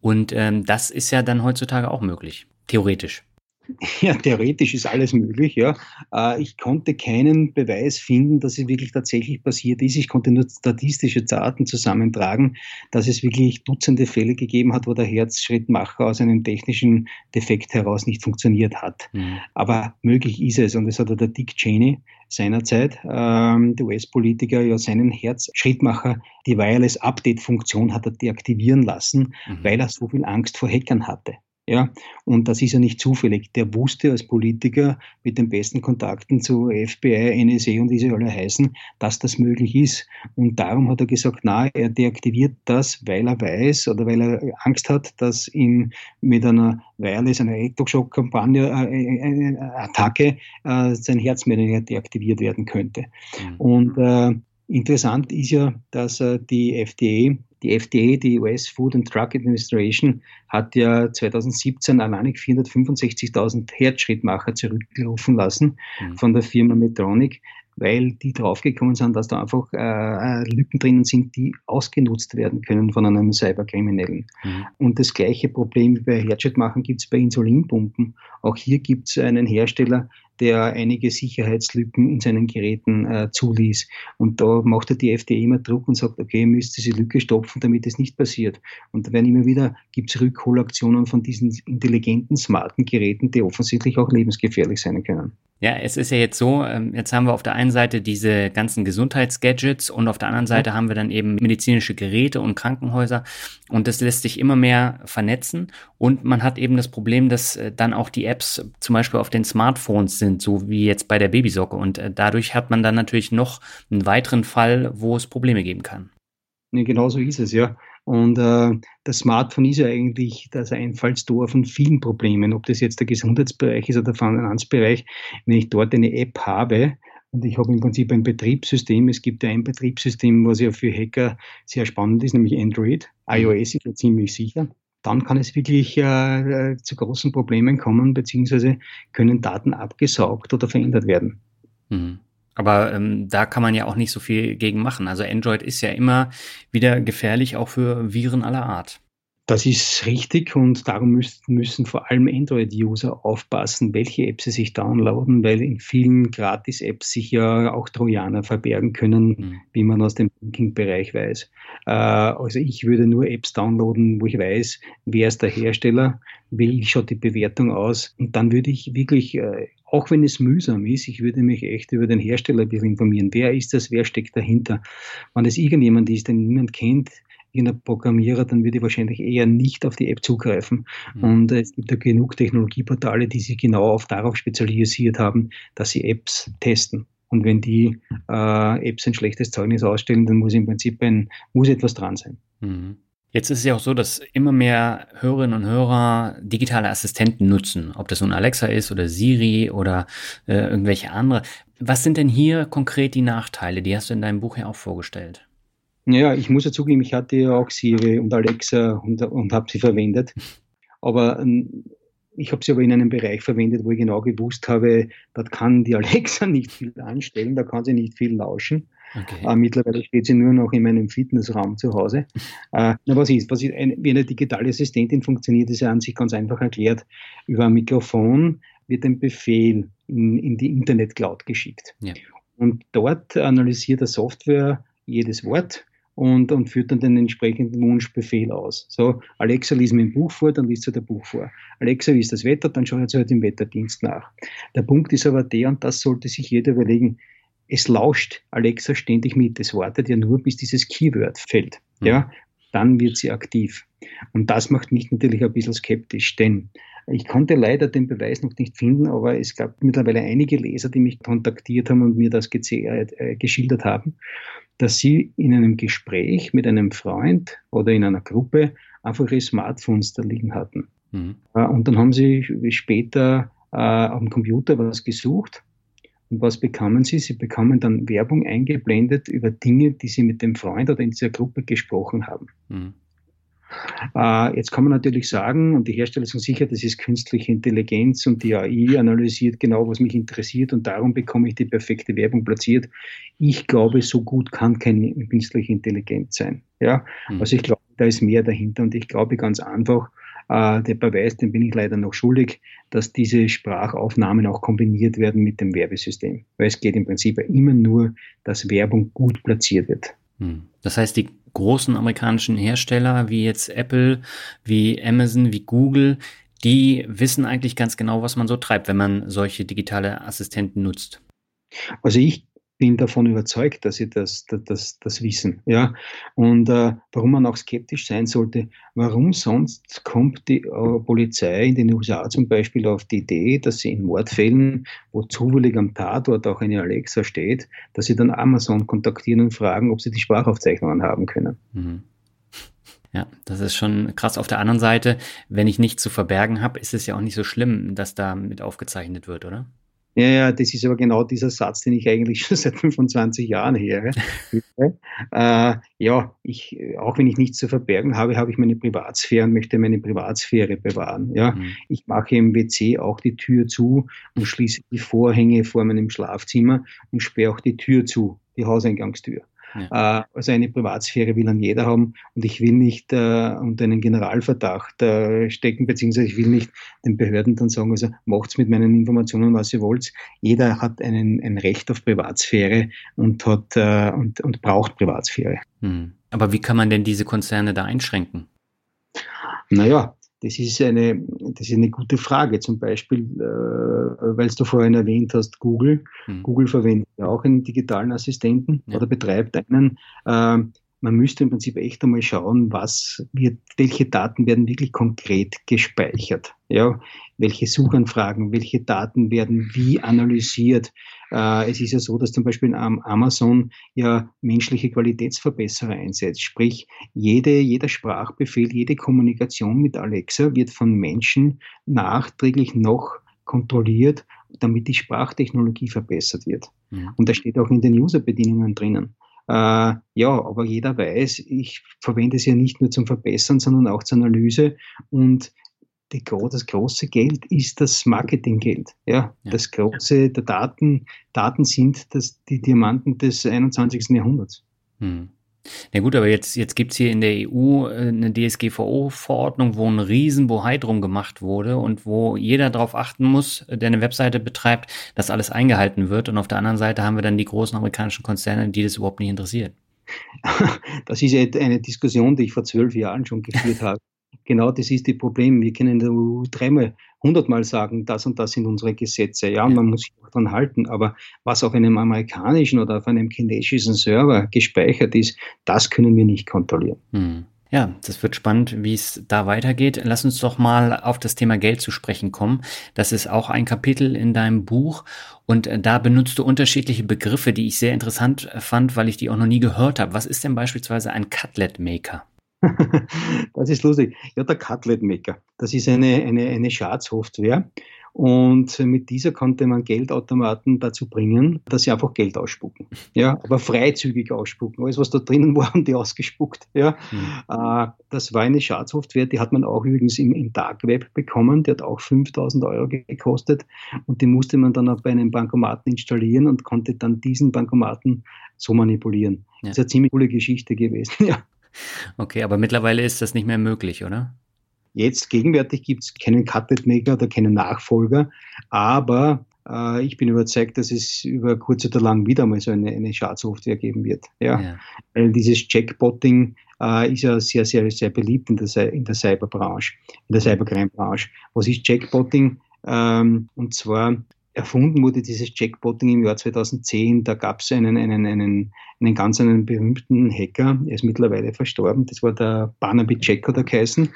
Speaker 1: Und ähm, das ist ja dann heutzutage auch möglich, theoretisch.
Speaker 2: Ja, theoretisch ist alles möglich, ja. Äh, ich konnte keinen Beweis finden, dass es wirklich tatsächlich passiert ist. Ich konnte nur statistische Daten zusammentragen, dass es wirklich Dutzende Fälle gegeben hat, wo der Herzschrittmacher aus einem technischen Defekt heraus nicht funktioniert hat. Mhm. Aber möglich ist es. Und das hat der Dick Cheney seinerzeit, ähm, der US-Politiker, ja seinen Herzschrittmacher, die Wireless-Update-Funktion hat er deaktivieren lassen, mhm. weil er so viel Angst vor Hackern hatte. Ja, und das ist ja nicht zufällig. Der wusste als Politiker mit den besten Kontakten zu FBI, NSA und wie sie alle heißen, dass das möglich ist. Und darum hat er gesagt, na, er deaktiviert das, weil er weiß oder weil er Angst hat, dass ihm mit einer Wireless, einer Elektroschock-Kampagne, äh, äh, äh, Attacke, äh, sein Herz mehr deaktiviert werden könnte. Mhm. Und äh, interessant ist ja, dass äh, die FDA die FDA, die US Food and Drug Administration, hat ja 2017 alleinig 465.000 Herzschrittmacher zurückgerufen lassen mhm. von der Firma Medtronic, weil die draufgekommen sind, dass da einfach äh, äh, Lücken drinnen sind, die ausgenutzt werden können von einem Cyberkriminellen. Mhm. Und das gleiche Problem wie bei Herzschrittmachern gibt es bei Insulinpumpen. Auch hier gibt es einen Hersteller, der einige Sicherheitslücken in seinen Geräten äh, zuließ. Und da macht er die FDE immer Druck und sagt, okay, ihr müsst diese Lücke stopfen, damit es nicht passiert. Und da werden immer wieder, gibt es Rückholaktionen von diesen intelligenten, smarten Geräten, die offensichtlich auch lebensgefährlich sein können.
Speaker 1: Ja, es ist ja jetzt so, ähm, jetzt haben wir auf der einen Seite diese ganzen Gesundheitsgadgets und auf der anderen Seite haben wir dann eben medizinische Geräte und Krankenhäuser und das lässt sich immer mehr vernetzen und man hat eben das Problem, dass äh, dann auch die Apps zum Beispiel auf den Smartphones sind, so wie jetzt bei der Babysocke und äh, dadurch hat man dann natürlich noch einen weiteren Fall, wo es Probleme geben kann.
Speaker 2: Nee, genau so ist es, ja. Und äh, das Smartphone ist ja eigentlich das Einfallstor von vielen Problemen, ob das jetzt der Gesundheitsbereich ist oder der Finanzbereich. Wenn ich dort eine App habe, und ich habe im Prinzip ein Betriebssystem. Es gibt ja ein Betriebssystem, was ja für Hacker sehr spannend ist, nämlich Android. Mhm. iOS ist ja ziemlich sicher. Dann kann es wirklich äh, äh, zu großen Problemen kommen, beziehungsweise können Daten abgesaugt oder verändert werden.
Speaker 1: Mhm. Aber ähm, da kann man ja auch nicht so viel gegen machen. Also Android ist ja immer wieder gefährlich, auch für Viren aller Art.
Speaker 2: Das ist richtig und darum müssen, müssen vor allem Android-User aufpassen, welche Apps sie sich downloaden, weil in vielen Gratis-Apps sich ja auch Trojaner verbergen können, mhm. wie man aus dem Banking-Bereich weiß. Äh, also ich würde nur Apps downloaden, wo ich weiß, wer ist der Hersteller, wie schaut die Bewertung aus und dann würde ich wirklich, äh, auch wenn es mühsam ist, ich würde mich echt über den Hersteller ein bisschen informieren. Wer ist das, wer steckt dahinter? Wenn es irgendjemand ist, den niemand kennt, irgendein Programmierer, dann würde ich wahrscheinlich eher nicht auf die App zugreifen. Mhm. Und es gibt ja genug Technologieportale, die sich genau auf, darauf spezialisiert haben, dass sie Apps testen. Und wenn die äh, Apps ein schlechtes Zeugnis ausstellen, dann muss im Prinzip ein, muss etwas dran sein.
Speaker 1: Mhm. Jetzt ist es ja auch so, dass immer mehr Hörerinnen und Hörer digitale Assistenten nutzen, ob das nun Alexa ist oder Siri oder äh, irgendwelche andere. Was sind denn hier konkret die Nachteile? Die hast du in deinem Buch ja auch vorgestellt.
Speaker 2: Ja, ich muss ja zugeben, ich hatte ja auch Siri und Alexa und, und habe sie verwendet. Aber ähm, ich habe sie aber in einem Bereich verwendet, wo ich genau gewusst habe, dort kann die Alexa nicht viel anstellen, da kann sie nicht viel lauschen. Okay. Äh, mittlerweile steht sie nur noch in meinem Fitnessraum zu Hause. äh, na, was ist? Was ist ein, wie eine digitale Assistentin funktioniert, ist ja an sich ganz einfach erklärt. Über ein Mikrofon wird ein Befehl in, in die Internet-Cloud geschickt. Ja. Und dort analysiert der Software jedes Wort und, und führt dann den entsprechenden Wunschbefehl aus. So, Alexa liest mir ein Buch vor, dann liest sie das Buch vor. Alexa, wie ist das Wetter? Dann schaut sie halt im Wetterdienst nach. Der Punkt ist aber der, und das sollte sich jeder überlegen, es lauscht Alexa ständig mit. Es wartet ja nur, bis dieses Keyword fällt. Mhm. Ja, dann wird sie aktiv. Und das macht mich natürlich ein bisschen skeptisch, denn ich konnte leider den Beweis noch nicht finden, aber es gab mittlerweile einige Leser, die mich kontaktiert haben und mir das äh, geschildert haben, dass sie in einem Gespräch mit einem Freund oder in einer Gruppe einfach ihre Smartphones da liegen hatten. Mhm. Und dann haben sie später äh, auf dem Computer was gesucht und was bekommen Sie? Sie bekommen dann Werbung eingeblendet über Dinge, die Sie mit dem Freund oder in dieser Gruppe gesprochen haben. Mhm. Äh, jetzt kann man natürlich sagen, und die Hersteller sind sicher, das ist künstliche Intelligenz und die AI analysiert genau, was mich interessiert und darum bekomme ich die perfekte Werbung platziert. Ich glaube, so gut kann keine künstliche Intelligenz sein. Ja, mhm. also ich glaube, da ist mehr dahinter und ich glaube ganz einfach, äh, der Beweis, den bin ich leider noch schuldig, dass diese Sprachaufnahmen auch kombiniert werden mit dem Werbesystem. Weil es geht im Prinzip immer nur, dass Werbung gut platziert wird.
Speaker 1: Hm. Das heißt, die großen amerikanischen Hersteller wie jetzt Apple, wie Amazon, wie Google, die wissen eigentlich ganz genau, was man so treibt, wenn man solche digitale Assistenten nutzt.
Speaker 2: Also ich bin davon überzeugt, dass sie das, das, das wissen. Ja? Und äh, warum man auch skeptisch sein sollte, warum sonst kommt die äh, Polizei in den USA zum Beispiel auf die Idee, dass sie in Mordfällen, wo zufällig am Tatort auch eine Alexa steht, dass sie dann Amazon kontaktieren und fragen, ob sie die Sprachaufzeichnungen haben können. Mhm.
Speaker 1: Ja, das ist schon krass. Auf der anderen Seite, wenn ich nichts zu verbergen habe, ist es ja auch nicht so schlimm, dass da mit aufgezeichnet wird, oder?
Speaker 2: Ja, ja, das ist aber genau dieser Satz, den ich eigentlich schon seit 25 Jahren höre. äh, ja, ich, auch wenn ich nichts zu verbergen habe, habe ich meine Privatsphäre und möchte meine Privatsphäre bewahren. Ja, mhm. ich mache im WC auch die Tür zu und schließe die Vorhänge vor meinem Schlafzimmer und sperre auch die Tür zu, die Hauseingangstür. Ja. Äh, also eine Privatsphäre will an jeder haben und ich will nicht äh, unter einen Generalverdacht äh, stecken, beziehungsweise ich will nicht den Behörden dann sagen, also macht's mit meinen Informationen, was ihr wollt. Jeder hat einen, ein Recht auf Privatsphäre und hat äh, und, und braucht Privatsphäre.
Speaker 1: Hm. Aber wie kann man denn diese Konzerne da einschränken?
Speaker 2: Naja, das ist eine, das ist eine gute Frage. Zum Beispiel, äh, weil du vorhin erwähnt hast, Google. Mhm. Google verwendet ja auch einen digitalen Assistenten ja. oder betreibt einen. Äh, man müsste im Prinzip echt einmal schauen, was wird, welche Daten werden wirklich konkret gespeichert. Ja, welche Suchanfragen, welche Daten werden wie analysiert. Äh, es ist ja so, dass zum Beispiel Amazon ja menschliche Qualitätsverbesserer einsetzt. Sprich, jede, jeder Sprachbefehl, jede Kommunikation mit Alexa wird von Menschen nachträglich noch kontrolliert, damit die Sprachtechnologie verbessert wird. Ja. Und das steht auch in den User-Bedienungen drinnen. Äh, ja, aber jeder weiß, ich verwende es ja nicht nur zum Verbessern, sondern auch zur Analyse. Und die, das große Geld ist das Marketinggeld. Ja, ja. das große, der Daten, Daten sind das, die Diamanten des 21. Jahrhunderts. Hm.
Speaker 1: Na gut, aber jetzt, jetzt gibt es hier in der EU äh, eine DSGVO-Verordnung, wo ein riesen Bohai drum gemacht wurde und wo jeder darauf achten muss, der eine Webseite betreibt, dass alles eingehalten wird. Und auf der anderen Seite haben wir dann die großen amerikanischen Konzerne, die das überhaupt nicht interessiert.
Speaker 2: Das ist eine Diskussion, die ich vor zwölf Jahren schon geführt habe. Genau das ist das Problem. Wir können in der EU dreimal, hundertmal sagen, das und das sind unsere Gesetze. Ja, man muss sich auch daran halten. Aber was auf einem amerikanischen oder auf einem chinesischen Server gespeichert ist, das können wir nicht kontrollieren. Hm.
Speaker 1: Ja, das wird spannend, wie es da weitergeht. Lass uns doch mal auf das Thema Geld zu sprechen kommen. Das ist auch ein Kapitel in deinem Buch und äh, da benutzt du unterschiedliche Begriffe, die ich sehr interessant fand, weil ich die auch noch nie gehört habe. Was ist denn beispielsweise ein Cutlet Maker?
Speaker 2: das ist lustig. Ja, der Cutlet Maker. Das ist eine, eine, eine Schadsoftware. Und mit dieser konnte man Geldautomaten dazu bringen, dass sie einfach Geld ausspucken. Ja, aber freizügig ausspucken. Alles, was da drinnen war, haben die ausgespuckt. Ja, mhm. das war eine Schadsoftware, die hat man auch übrigens im, im Dark Web bekommen. Die hat auch 5000 Euro gekostet. Und die musste man dann auch bei einem Bankomaten installieren und konnte dann diesen Bankomaten so manipulieren. Ja. Das ist eine ziemlich coole Geschichte gewesen. Ja.
Speaker 1: Okay, aber mittlerweile ist das nicht mehr möglich, oder?
Speaker 2: Jetzt gegenwärtig gibt es keinen Cutted Maker oder keinen Nachfolger, aber äh, ich bin überzeugt, dass es über kurz oder lang wieder mal so eine, eine Schadsoftware geben wird. Ja? ja. Weil dieses Checkbotting äh, ist ja sehr, sehr, sehr beliebt in der, in der Cyberbranche, in der Cybercrime-Branche. Was ist Checkbotting? Ähm, und zwar erfunden wurde dieses Checkbotting im Jahr 2010. Da gab es einen, einen, einen, einen ganz einen berühmten Hacker, er ist mittlerweile verstorben, das war der Barnaby Jack oder geheißen.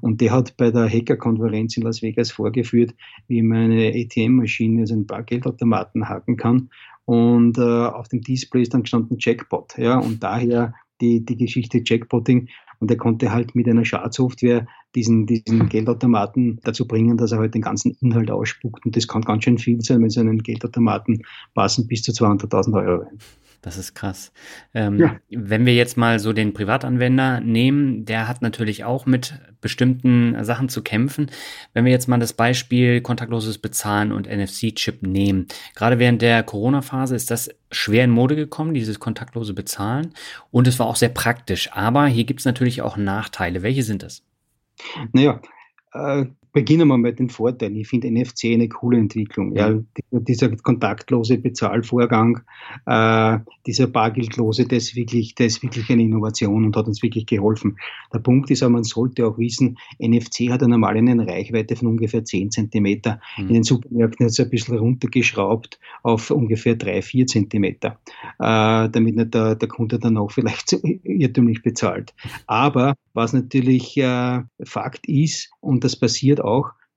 Speaker 2: Und der hat bei der Hackerkonferenz in Las Vegas vorgeführt, wie man eine ATM-Maschine, also ein paar Geldautomaten hacken kann. Und äh, auf dem Display ist dann gestanden Jackpot. Ja, und daher die, die Geschichte Jackpotting. Und er konnte halt mit einer Schadsoftware diesen, diesen Geldautomaten dazu bringen, dass er halt den ganzen Inhalt ausspuckt. Und das kann ganz schön viel sein, wenn so einen Geldautomaten passen bis zu 200.000 Euro rein.
Speaker 1: Das ist krass. Ähm, ja. Wenn wir jetzt mal so den Privatanwender nehmen, der hat natürlich auch mit bestimmten Sachen zu kämpfen. Wenn wir jetzt mal das Beispiel kontaktloses Bezahlen und NFC-Chip nehmen, gerade während der Corona-Phase ist das schwer in Mode gekommen, dieses kontaktlose Bezahlen. Und es war auch sehr praktisch. Aber hier gibt es natürlich auch Nachteile. Welche sind das?
Speaker 2: Naja, äh, beginnen wir mit den Vorteilen. Ich finde NFC eine coole Entwicklung. Ja, dieser kontaktlose Bezahlvorgang, äh, dieser bargeldlose, das ist, wirklich, das ist wirklich eine Innovation und hat uns wirklich geholfen. Der Punkt ist aber, man sollte auch wissen, NFC hat ja normal eine Reichweite von ungefähr 10 Zentimeter. Mhm. In den Supermärkten hat es ein bisschen runtergeschraubt auf ungefähr 3, 4 Zentimeter, äh, damit nicht der, der Kunde dann auch vielleicht irrtümlich bezahlt. Aber was natürlich äh, Fakt ist, und das passiert auch,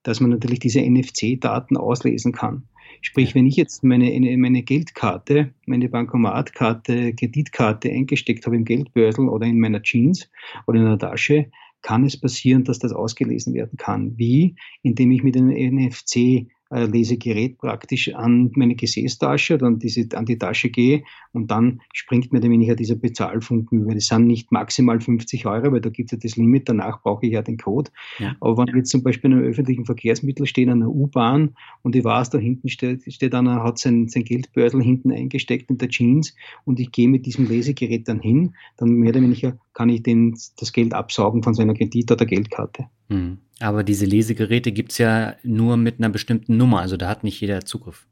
Speaker 2: dass man natürlich diese NFC-Daten auslesen kann. Sprich, wenn ich jetzt meine, meine Geldkarte, meine Bankomatkarte, Kreditkarte eingesteckt habe im Geldbörsel oder in meiner Jeans oder in einer Tasche, kann es passieren, dass das ausgelesen werden kann. Wie? Indem ich mit einem NFC äh, Lesegerät praktisch an meine Gesäßtasche oder an, diese, an die Tasche gehe und dann springt mir der weniger dieser Bezahlfunken über. Das sind nicht maximal 50 Euro, weil da gibt es ja das Limit, danach brauche ich ja den Code. Ja. Aber wenn ich jetzt zum Beispiel in einem öffentlichen Verkehrsmittel stehe, an einer U-Bahn und ich weiß, da hinten steht, steht einer, hat sein, sein Geldbörsel hinten eingesteckt in der Jeans und ich gehe mit diesem Lesegerät dann hin, dann mehr oder weniger kann ich den, das Geld absaugen von seiner Kredit- oder Geldkarte.
Speaker 1: Hm. Aber diese Lesegeräte gibt es ja nur mit einer bestimmten Nummer, also da hat nicht jeder Zugriff.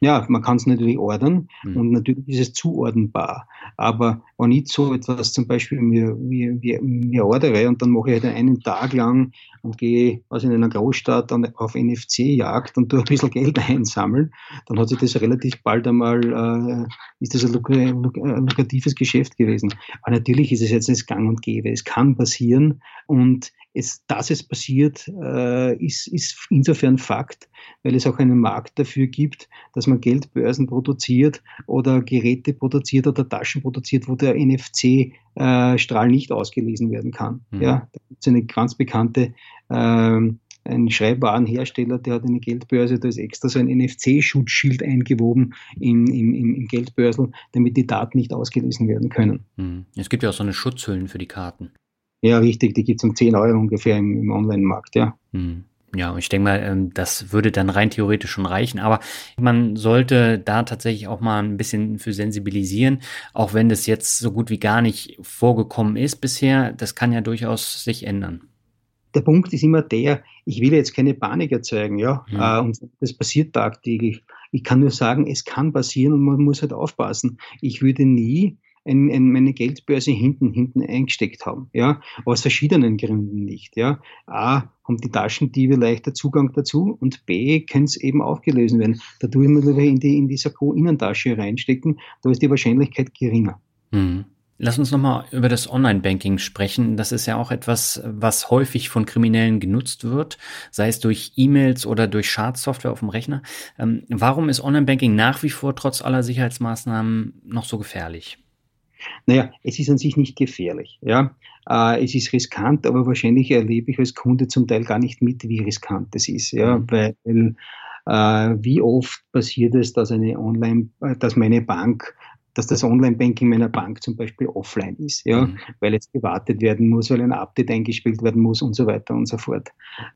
Speaker 2: Ja, man kann es natürlich ordern mhm. und natürlich ist es zuordnenbar. Aber wenn ich so etwas zum Beispiel mir, mir, mir, mir ordere und dann mache ich halt einen Tag lang und gehe also in einer Großstadt auf NFC-Jagd und tue ein bisschen Geld einsammeln, dann hat sich das relativ bald einmal, äh, ist das ein luk luk lukratives Geschäft gewesen. Aber natürlich ist es jetzt nicht gang und gäbe. Es kann passieren und es, dass es passiert, äh, ist, ist insofern Fakt, weil es auch einen Markt dafür gibt, dass man Geldbörsen produziert oder Geräte produziert oder Taschen produziert, wo der NFC-Strahl äh, nicht ausgelesen werden kann. Mhm. Ja, da gibt es eine ganz bekannte ähm, ein Schreibwarenhersteller, der hat eine Geldbörse, da ist extra so ein NFC-Schutzschild eingewoben im, im, im Geldbörsel, damit die Daten nicht ausgelesen werden können.
Speaker 1: Mhm. Es gibt ja auch so eine Schutzhüllen für die Karten.
Speaker 2: Ja, richtig, die gibt es um 10 Euro ungefähr im, im Online-Markt, ja.
Speaker 1: Mhm. Ja, ich denke mal, ähm, das würde dann rein theoretisch schon reichen. Aber man sollte da tatsächlich auch mal ein bisschen für sensibilisieren, auch wenn das jetzt so gut wie gar nicht vorgekommen ist bisher. Das kann ja durchaus sich ändern.
Speaker 2: Der Punkt ist immer der, ich will jetzt keine Panik erzeugen, ja, mhm. und das passiert tagtäglich. Ich kann nur sagen, es kann passieren und man muss halt aufpassen. Ich würde nie ein, ein, meine Geldbörse hinten, hinten eingesteckt haben. Ja? Aus verschiedenen Gründen nicht. Ja? A, haben die Taschendiebe leichter Zugang dazu und B, kann es eben aufgelesen werden. Da tue ich mir in die, in die Sakko-Innentasche reinstecken, da ist die Wahrscheinlichkeit geringer.
Speaker 1: Mhm. Lass uns nochmal über das Online-Banking sprechen. Das ist ja auch etwas, was häufig von Kriminellen genutzt wird, sei es durch E-Mails oder durch Schadsoftware auf dem Rechner. Ähm, warum ist Online-Banking nach wie vor trotz aller Sicherheitsmaßnahmen noch so gefährlich?
Speaker 2: Naja, es ist an sich nicht gefährlich. Ja? Äh, es ist riskant, aber wahrscheinlich erlebe ich als Kunde zum Teil gar nicht mit, wie riskant es ist. Ja? Mhm. Weil äh, wie oft passiert es, dass eine Online, äh, dass meine Bank dass das Online-Banking meiner Bank zum Beispiel offline ist, ja, mhm. weil jetzt gewartet werden muss, weil ein Update eingespielt werden muss und so weiter und so fort.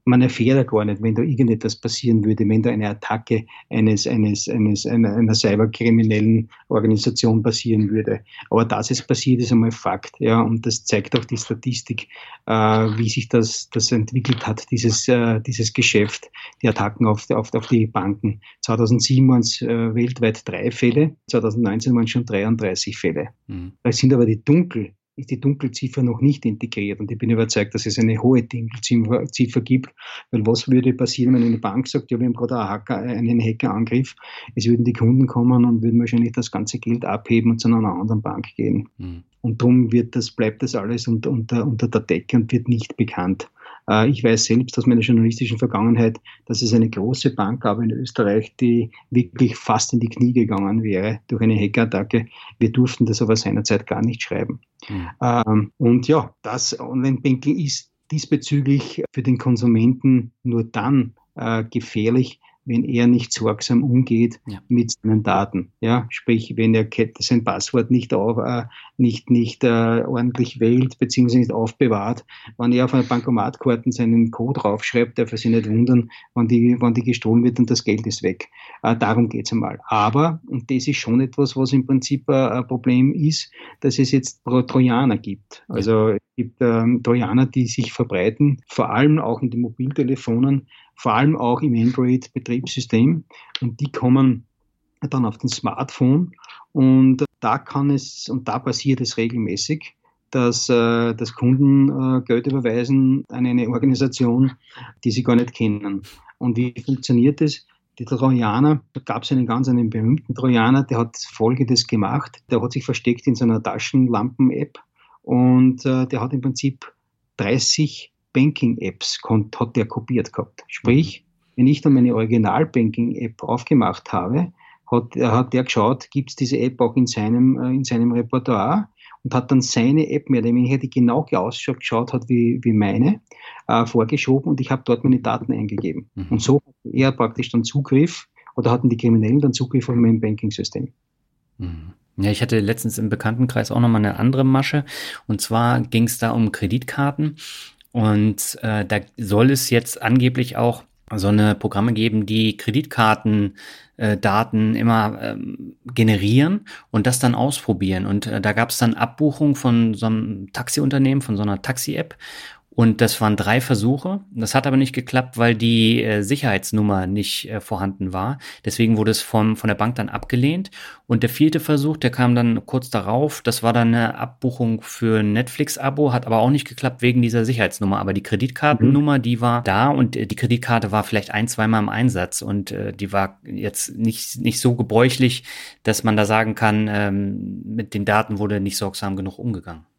Speaker 2: Man erfährt ja gar nicht, wenn da irgendetwas passieren würde, wenn da eine Attacke eines, eines, eines, einer, einer cyberkriminellen Organisation passieren würde. Aber dass es passiert, ist einmal Fakt, ja, und das zeigt auch die Statistik, äh, wie sich das, das entwickelt hat, dieses, äh, dieses Geschäft, die Attacken auf, auf, auf die Banken. 2007 waren es äh, weltweit drei Fälle, 2019 waren es schon 33 Fälle. Mhm. Es sind aber die Dunkel, ist die Dunkelziffer noch nicht integriert. Und ich bin überzeugt, dass es eine hohe Dunkelziffer gibt. Weil was würde passieren, wenn eine Bank sagt, ja, wir haben gerade einen, Hacker, einen Hackerangriff, es würden die Kunden kommen und würden wahrscheinlich das ganze Geld abheben und zu einer anderen Bank gehen. Mhm. Und darum wird das, bleibt das alles unter, unter, unter der Decke und wird nicht bekannt. Äh, ich weiß selbst aus meiner journalistischen Vergangenheit, dass es eine große Bank gab in Österreich, die wirklich fast in die Knie gegangen wäre durch eine Hackerattacke. Wir durften das aber seinerzeit gar nicht schreiben. Mhm. Und ja, das Online-Banking ist diesbezüglich für den Konsumenten nur dann äh, gefährlich, wenn er nicht sorgsam umgeht ja. mit seinen Daten. Ja, sprich, wenn er sein Passwort nicht, auf, äh, nicht, nicht äh, ordentlich wählt bzw. nicht aufbewahrt, wenn er auf einer Bankomatkarte seinen Code draufschreibt, darf er sich nicht wundern, wenn die, wenn die gestohlen wird und das Geld ist weg. Äh, darum geht es einmal. Aber, und das ist schon etwas, was im Prinzip äh, ein Problem ist, dass es jetzt Trojaner gibt. Also gibt ähm, Trojaner, die sich verbreiten, vor allem auch in den Mobiltelefonen, vor allem auch im Android-Betriebssystem. Und die kommen dann auf den Smartphone und da kann es, und da passiert es regelmäßig, dass, äh, dass Kunden äh, Geld überweisen an eine Organisation, die sie gar nicht kennen. Und wie funktioniert das? Die Trojaner, da gab es einen ganz einen berühmten Trojaner, der hat Folgendes gemacht. Der hat sich versteckt in so einer Taschenlampen-App und äh, der hat im Prinzip 30 Banking-Apps hat der kopiert gehabt. Sprich, wenn ich dann meine Original-Banking-App aufgemacht habe, hat, hat der geschaut, gibt es diese App auch in seinem, äh, in seinem Repertoire und hat dann seine App mehr oder weniger, die genau ausgeschaut hat wie, wie meine, äh, vorgeschoben und ich habe dort meine Daten eingegeben. Mhm. Und so hat er praktisch dann Zugriff oder hatten die Kriminellen dann Zugriff auf mein Banking-System.
Speaker 1: Mhm. Ja, ich hatte letztens im Bekanntenkreis auch nochmal eine andere Masche. Und zwar ging es da um Kreditkarten. Und äh, da soll es jetzt angeblich auch so eine Programme geben, die Kreditkartendaten äh, immer ähm, generieren und das dann ausprobieren. Und äh, da gab es dann Abbuchung von so einem Taxiunternehmen, von so einer Taxi-App. Und das waren drei Versuche. Das hat aber nicht geklappt, weil die äh, Sicherheitsnummer nicht äh, vorhanden war. Deswegen wurde es vom, von der Bank dann abgelehnt. Und der vierte Versuch, der kam dann kurz darauf. Das war dann eine Abbuchung für ein Netflix-Abo, hat aber auch nicht geklappt wegen dieser Sicherheitsnummer. Aber die Kreditkartennummer, mhm. die war da und äh, die Kreditkarte war vielleicht ein, zweimal im Einsatz. Und äh, die war jetzt nicht, nicht so gebräuchlich, dass man da sagen kann, ähm, mit den Daten wurde nicht sorgsam genug umgegangen.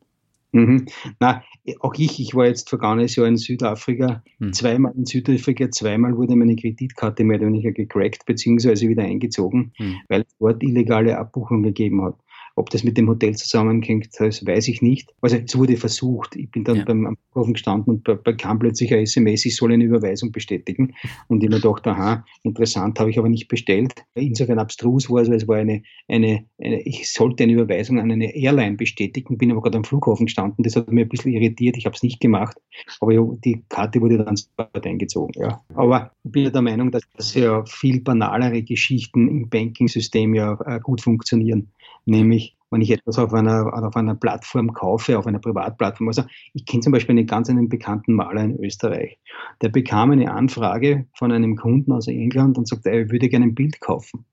Speaker 2: Mhm. Na, auch ich, ich war jetzt vergangenes Jahr in Südafrika, mhm. zweimal in Südafrika, zweimal wurde meine Kreditkarte mehr oder weniger gecrackt, beziehungsweise wieder eingezogen, mhm. weil es dort illegale Abbuchungen gegeben hat. Ob das mit dem Hotel zusammenhängt, das weiß ich nicht. Also es wurde versucht. Ich bin dann ja. beim Flughafen gestanden und bekam plötzlich ein SMS, ich soll eine Überweisung bestätigen. Und ich mir dachte, aha, interessant, habe ich aber nicht bestellt. Insofern abstrus war es, weil es war eine, eine, eine, ich sollte eine Überweisung an eine Airline bestätigen, bin aber gerade am Flughafen gestanden. Das hat mich ein bisschen irritiert, ich habe es nicht gemacht. Aber die Karte wurde dann sofort eingezogen. Ja. Aber ich bin ja der Meinung, dass ja viel banalere Geschichten im Banking-System ja äh, gut funktionieren nämlich wenn ich etwas auf einer, auf einer Plattform kaufe, auf einer Privatplattform. Also ich kenne zum Beispiel einen ganz einen bekannten Maler in Österreich. Der bekam eine Anfrage von einem Kunden aus England und sagte, er würde gerne ein Bild kaufen.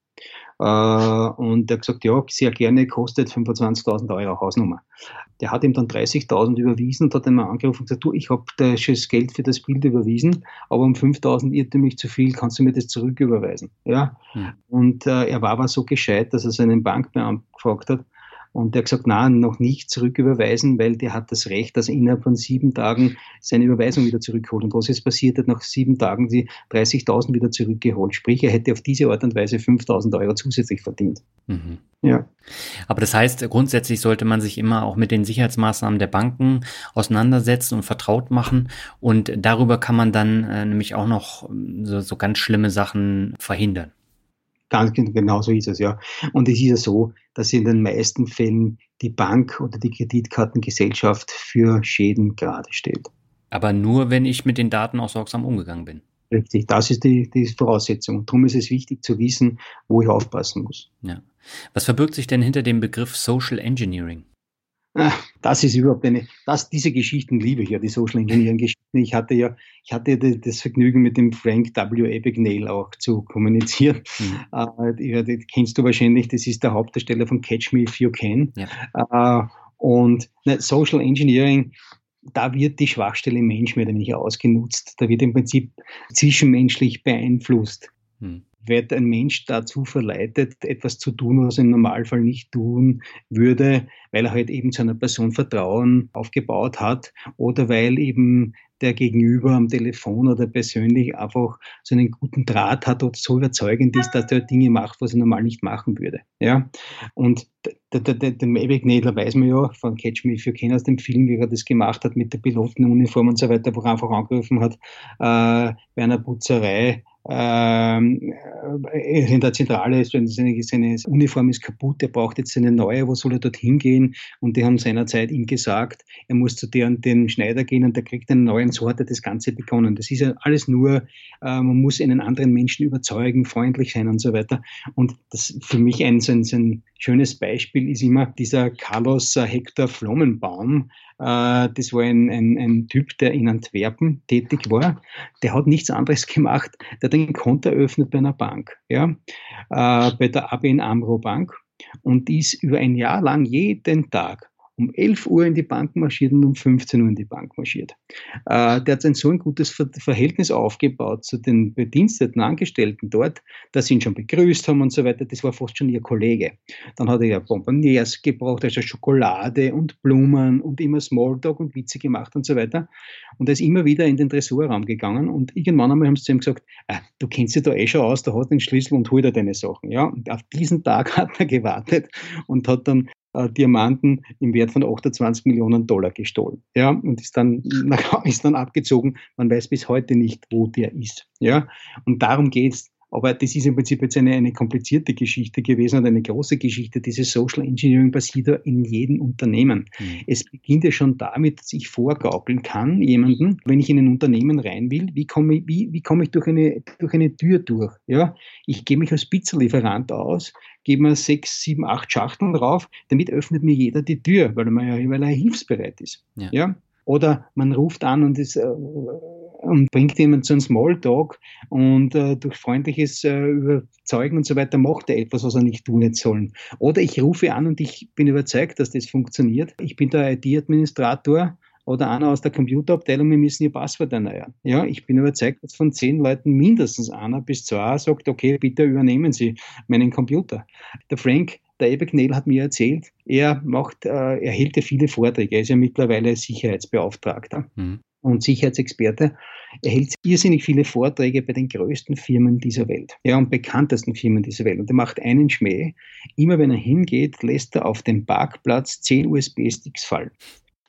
Speaker 2: Äh, und der hat gesagt, ja, sehr gerne, kostet 25.000 Euro Hausnummer. Der hat ihm dann 30.000 überwiesen und hat dann mal angerufen und gesagt, du, ich habe das Geld für das Bild überwiesen, aber um 5.000 irrte mich zu viel, kannst du mir das zurücküberweisen? Ja. Mhm. Und äh, er war aber so gescheit, dass er seinen Bankbeamten gefragt hat, und der hat gesagt, nein, noch nicht zurücküberweisen, weil der hat das Recht, dass er innerhalb von sieben Tagen seine Überweisung wieder zurückholt. Und was ist passiert? Er hat nach sieben Tagen die 30.000 wieder zurückgeholt. Sprich, er hätte auf diese Art und Weise 5.000 Euro zusätzlich verdient.
Speaker 1: Mhm. Ja. Aber das heißt, grundsätzlich sollte man sich immer auch mit den Sicherheitsmaßnahmen der Banken auseinandersetzen und vertraut machen. Und darüber kann man dann äh, nämlich auch noch ähm, so, so ganz schlimme Sachen verhindern.
Speaker 2: Ganz genau so ist es, ja. Und es ist ja so, dass in den meisten Fällen die Bank oder die Kreditkartengesellschaft für Schäden gerade steht.
Speaker 1: Aber nur, wenn ich mit den Daten auch sorgsam umgegangen bin.
Speaker 2: Richtig, das ist die, die Voraussetzung. Darum ist es wichtig zu wissen, wo ich aufpassen muss.
Speaker 1: Ja. Was verbirgt sich denn hinter dem Begriff Social Engineering?
Speaker 2: Das ist überhaupt eine, das, diese Geschichten liebe ich ja, die Social Engineering Geschichten. Ich hatte ja, ich hatte das Vergnügen mit dem Frank W. Abagnale auch zu kommunizieren. Mhm. Äh, ja, das kennst du wahrscheinlich, das ist der Hauptdarsteller von Catch Me If You Can. Ja. Äh, und ne, Social Engineering da wird die Schwachstelle Mensch mehr oder weniger ausgenutzt. Da wird im Prinzip zwischenmenschlich beeinflusst. Hm. Wird ein Mensch dazu verleitet, etwas zu tun, was er im Normalfall nicht tun würde, weil er halt eben zu einer Person Vertrauen aufgebaut hat oder weil eben der Gegenüber am Telefon oder persönlich einfach so einen guten Draht hat oder so überzeugend ist, dass er Dinge macht, was er normal nicht machen würde. Ja? Und der Mavic Nadler weiß man ja von Catch Me If You Can aus dem Film, wie er das gemacht hat mit der Pilotenuniform und so weiter, wo er einfach angerufen hat, äh, bei einer Putzerei, ähm, äh, in der Zentrale ist, seine, seine Uniform ist kaputt, er braucht jetzt eine neue, wo soll er dorthin gehen? Und die haben seinerzeit ihm gesagt, er muss zu der und den Schneider gehen und der kriegt einen neuen, so hat er das Ganze begonnen. Das ist ja alles nur, äh, man muss einen anderen Menschen überzeugen, freundlich sein und so weiter. Und das für mich ein, so ein, so ein schönes Beispiel ist immer dieser Carlos Hector Flommenbaum, äh, das war ein, ein, ein, Typ, der in Antwerpen tätig war. Der hat nichts anderes gemacht. Der hat ein Konto eröffnet bei einer Bank, ja, äh, bei der ABN Amro Bank und ist über ein Jahr lang jeden Tag um 11 Uhr in die Bank marschiert und um 15 Uhr in die Bank marschiert. Äh, der hat ein so ein gutes Ver Verhältnis aufgebaut zu den bediensteten Angestellten dort, dass sie ihn schon begrüßt haben und so weiter. Das war fast schon ihr Kollege. Dann hat er ja Bonboniers gebraucht, also Schokolade und Blumen und immer Smalltalk und Witze gemacht und so weiter. Und er ist immer wieder in den Tresorraum gegangen und irgendwann einmal haben sie zu ihm gesagt, ah, du kennst dich da eh schon aus, da hast den Schlüssel und hol dir deine Sachen. Ja, und auf diesen Tag hat er gewartet und hat dann äh, Diamanten im Wert von 28 Millionen Dollar gestohlen. Ja, und ist dann, ist dann abgezogen. Man weiß bis heute nicht, wo der ist. Ja, und darum geht es aber das ist im Prinzip jetzt eine, eine komplizierte Geschichte gewesen und eine große Geschichte. Dieses Social Engineering passiert ja in jedem Unternehmen. Mhm. Es beginnt ja schon damit, dass ich vorgaukeln kann, jemanden, wenn ich in ein Unternehmen rein will, wie komme ich, wie, wie komme ich durch, eine, durch eine Tür durch? Ja? Ich gehe mich als Pizzalieferant aus, gebe mir sechs, sieben, acht Schachteln drauf, damit öffnet mir jeder die Tür, weil er, weil er hilfsbereit ist. Ja. ja? Oder man ruft an und, ist, äh, und bringt jemanden zu einem Smalltalk und äh, durch freundliches äh, Überzeugen und so weiter macht er etwas, was er nicht tun hätte sollen. Oder ich rufe an und ich bin überzeugt, dass das funktioniert. Ich bin der IT-Administrator oder einer aus der Computerabteilung, wir müssen ihr Passwort erneuern. Ja, ich bin überzeugt, dass von zehn Leuten mindestens einer bis zwei sagt, okay, bitte übernehmen Sie meinen Computer. Der Frank der Ebegnell hat mir erzählt, er macht, äh, er hält ja viele Vorträge. Er ist ja mittlerweile Sicherheitsbeauftragter mhm. und Sicherheitsexperte. Er hält irrsinnig viele Vorträge bei den größten Firmen dieser Welt, ja, und bekanntesten Firmen dieser Welt. Und er macht einen Schmäh. Immer wenn er hingeht, lässt er auf dem Parkplatz zehn USB-Sticks fallen.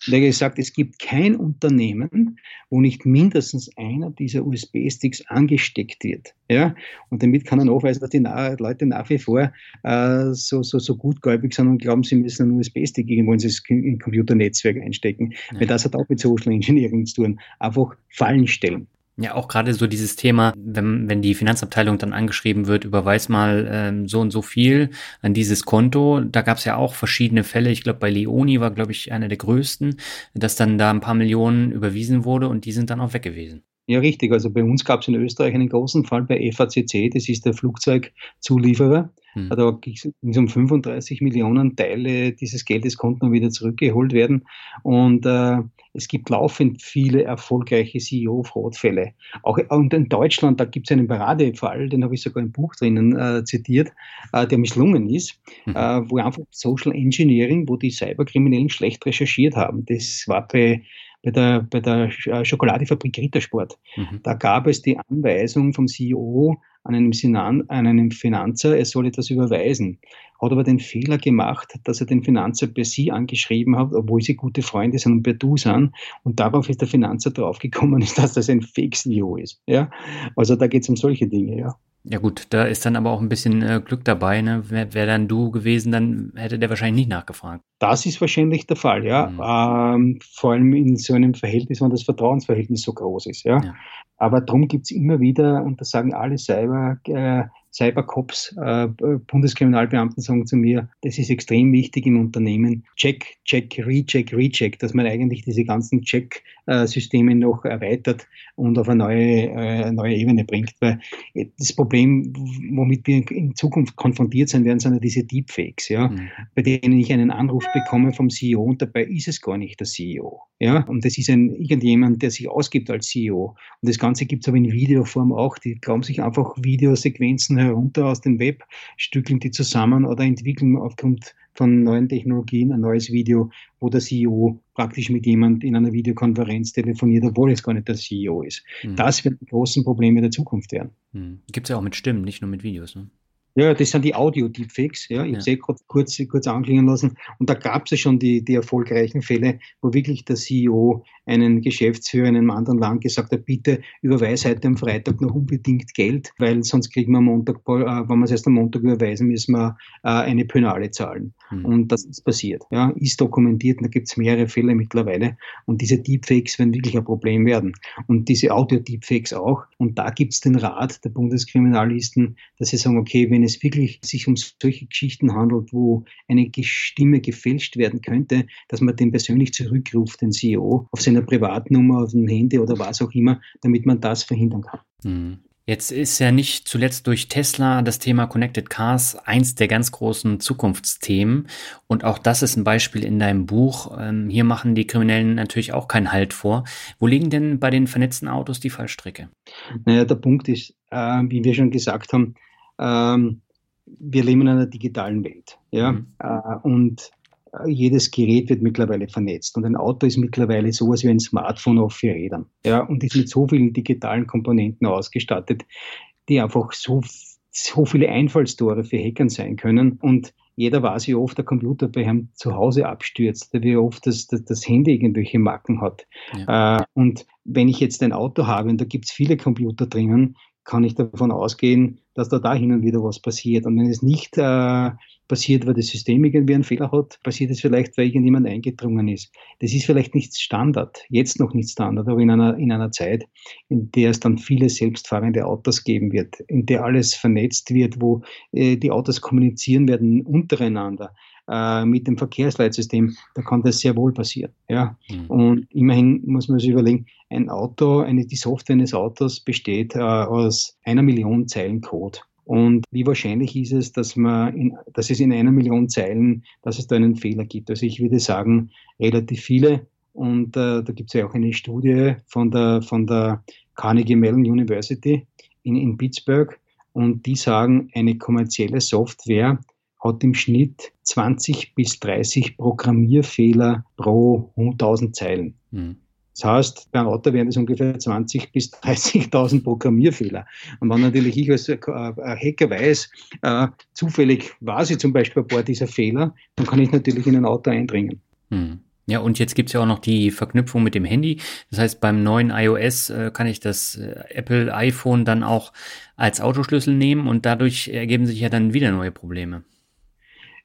Speaker 2: Und hat gesagt, es gibt kein Unternehmen, wo nicht mindestens einer dieser USB-Sticks angesteckt wird. Ja? Und damit kann er nachweisen, dass die Leute nach wie vor äh, so, so, so gutgläubig sind und glauben, sie müssen einen USB-Stick irgendwo ins Computernetzwerk einstecken. Ja. Weil das hat auch mit Social Engineering zu tun. Einfach Fallen stellen.
Speaker 1: Ja, auch gerade so dieses Thema, wenn, wenn die Finanzabteilung dann angeschrieben wird, überweis mal ähm, so und so viel an dieses Konto. Da gab es ja auch verschiedene Fälle. Ich glaube, bei Leoni war, glaube ich, einer der größten, dass dann da ein paar Millionen überwiesen wurde und die sind dann auch weg gewesen.
Speaker 2: Ja, richtig. Also bei uns gab es in Österreich einen großen Fall bei FACC, das ist der Flugzeugzulieferer. Hm. Da ging es um 35 Millionen Teile dieses Geldes konnten dann wieder zurückgeholt werden. Und äh, es gibt laufend viele erfolgreiche CEO-Fraudfälle. Auch und in Deutschland, da gibt es einen Paradefall, den habe ich sogar im Buch drinnen äh, zitiert, äh, der misslungen ist. Äh, wo einfach Social Engineering, wo die Cyberkriminellen schlecht recherchiert haben. Das war bei bei der, bei der äh, Schokoladefabrik Rittersport. Mhm. Da gab es die Anweisung vom CEO, an einem, Sinan, an einem Finanzer, er soll etwas überweisen. Hat aber den Fehler gemacht, dass er den Finanzer per Sie angeschrieben hat, obwohl sie gute Freunde sind und per Du sind. Und darauf ist der Finanzer draufgekommen, dass das ein Fake-CEO ist. Ja? Also da geht es um solche Dinge, ja.
Speaker 1: Ja gut, da ist dann aber auch ein bisschen äh, Glück dabei. Ne? Wäre wär dann du gewesen, dann hätte der wahrscheinlich nicht nachgefragt.
Speaker 2: Das ist wahrscheinlich der Fall, ja. Mhm. Ähm, vor allem in so einem Verhältnis, wenn das Vertrauensverhältnis so groß ist, ja. ja. Aber darum gibt es immer wieder, und das sagen alle Cyber, äh, Cybercops, äh, Bundeskriminalbeamten sagen zu mir, das ist extrem wichtig im Unternehmen. Check, check, recheck, recheck, dass man eigentlich diese ganzen Check-Systeme noch erweitert und auf eine neue, äh, neue Ebene bringt. Weil das Problem, womit wir in Zukunft konfrontiert sein werden, sind ja diese Deepfakes, ja, mhm. bei denen ich einen Anruf bekomme vom CEO und dabei ist es gar nicht der CEO. Ja, und das ist ein irgendjemand, der sich ausgibt als CEO. Und das Ganze gibt es aber in Videoform auch. Die glauben sich einfach Videosequenzen herunter aus dem Web, stückeln die zusammen oder entwickeln aufgrund von neuen Technologien ein neues Video, wo der CEO praktisch mit jemand in einer Videokonferenz telefoniert, obwohl es gar nicht der CEO ist. Mhm. Das wird die großen Probleme der Zukunft werden.
Speaker 1: Mhm. Gibt es ja auch mit Stimmen, nicht nur mit Videos. Ne?
Speaker 2: Ja, das sind die Audio-Deepfakes. Ja, ich ja. sehe kurz, kurz, kurz anklingen lassen. Und da gab es ja schon die, die erfolgreichen Fälle, wo wirklich der CEO einen Geschäftsführer in einem anderen Land gesagt hat, bitte überweise heute am Freitag noch unbedingt Geld, weil sonst kriegen wir am Montag, äh, wenn wir es erst am Montag überweisen, müssen wir äh, eine Penale zahlen. Mhm. Und das ist passiert. Ja, ist dokumentiert und da gibt es mehrere Fälle mittlerweile. Und diese Deepfakes werden wirklich ein Problem werden. Und diese Audio-Deepfakes auch. Und da gibt es den Rat der Bundeskriminalisten, dass sie sagen, okay, wenn es es wirklich sich um solche Geschichten handelt, wo eine Stimme gefälscht werden könnte, dass man den persönlich zurückruft, den CEO, auf seiner Privatnummer, auf dem Handy oder was auch immer, damit man das verhindern kann.
Speaker 1: Mhm. Jetzt ist ja nicht zuletzt durch Tesla das Thema Connected Cars eins der ganz großen Zukunftsthemen. Und auch das ist ein Beispiel in deinem Buch. Ähm, hier machen die Kriminellen natürlich auch keinen Halt vor. Wo liegen denn bei den vernetzten Autos die Fallstricke?
Speaker 2: Naja, der Punkt ist, äh, wie wir schon gesagt haben, ähm, wir leben in einer digitalen Welt. Ja? Mhm. Äh, und äh, jedes Gerät wird mittlerweile vernetzt und ein Auto ist mittlerweile sowas wie ein Smartphone auf vier Rädern. Ja? Und ist mit so vielen digitalen Komponenten ausgestattet, die einfach so, so viele Einfallstore für Hackern sein können. Und jeder weiß, wie oft der Computer bei ihm zu Hause abstürzt, wie oft das, das, das Handy irgendwelche Macken hat. Ja. Äh, und wenn ich jetzt ein Auto habe und da gibt es viele Computer drinnen, kann ich davon ausgehen, dass da, da hin und wieder was passiert. Und wenn es nicht äh, passiert, weil das System irgendwie einen Fehler hat, passiert es vielleicht, weil irgendjemand eingedrungen ist. Das ist vielleicht nicht Standard, jetzt noch nicht Standard, aber in einer, in einer Zeit, in der es dann viele selbstfahrende Autos geben wird, in der alles vernetzt wird, wo äh, die Autos kommunizieren werden untereinander äh, mit dem Verkehrsleitsystem, da kann das sehr wohl passieren. Ja? Mhm. Und immerhin muss man sich überlegen, ein Auto, eine, die Software eines Autos besteht äh, aus einer Million Zeilen Code. Und wie wahrscheinlich ist es, dass man in, dass es in einer Million Zeilen, dass es da einen Fehler gibt? Also ich würde sagen, relativ viele. Und äh, da gibt es ja auch eine Studie von der, von der Carnegie Mellon University in, in Pittsburgh. Und die sagen, eine kommerzielle Software hat im Schnitt 20 bis 30 Programmierfehler pro 100.000 Zeilen. Mhm. Das heißt, bei einem Auto wären das ungefähr 20.000 bis 30.000 Programmierfehler. Und wenn natürlich ich als äh, Hacker weiß, äh, zufällig weiß ich zum Beispiel ein paar dieser Fehler, dann kann ich natürlich in ein Auto eindringen.
Speaker 1: Hm. Ja, und jetzt gibt es ja auch noch die Verknüpfung mit dem Handy. Das heißt, beim neuen iOS äh, kann ich das äh, Apple iPhone dann auch als Autoschlüssel nehmen und dadurch ergeben sich ja dann wieder neue Probleme.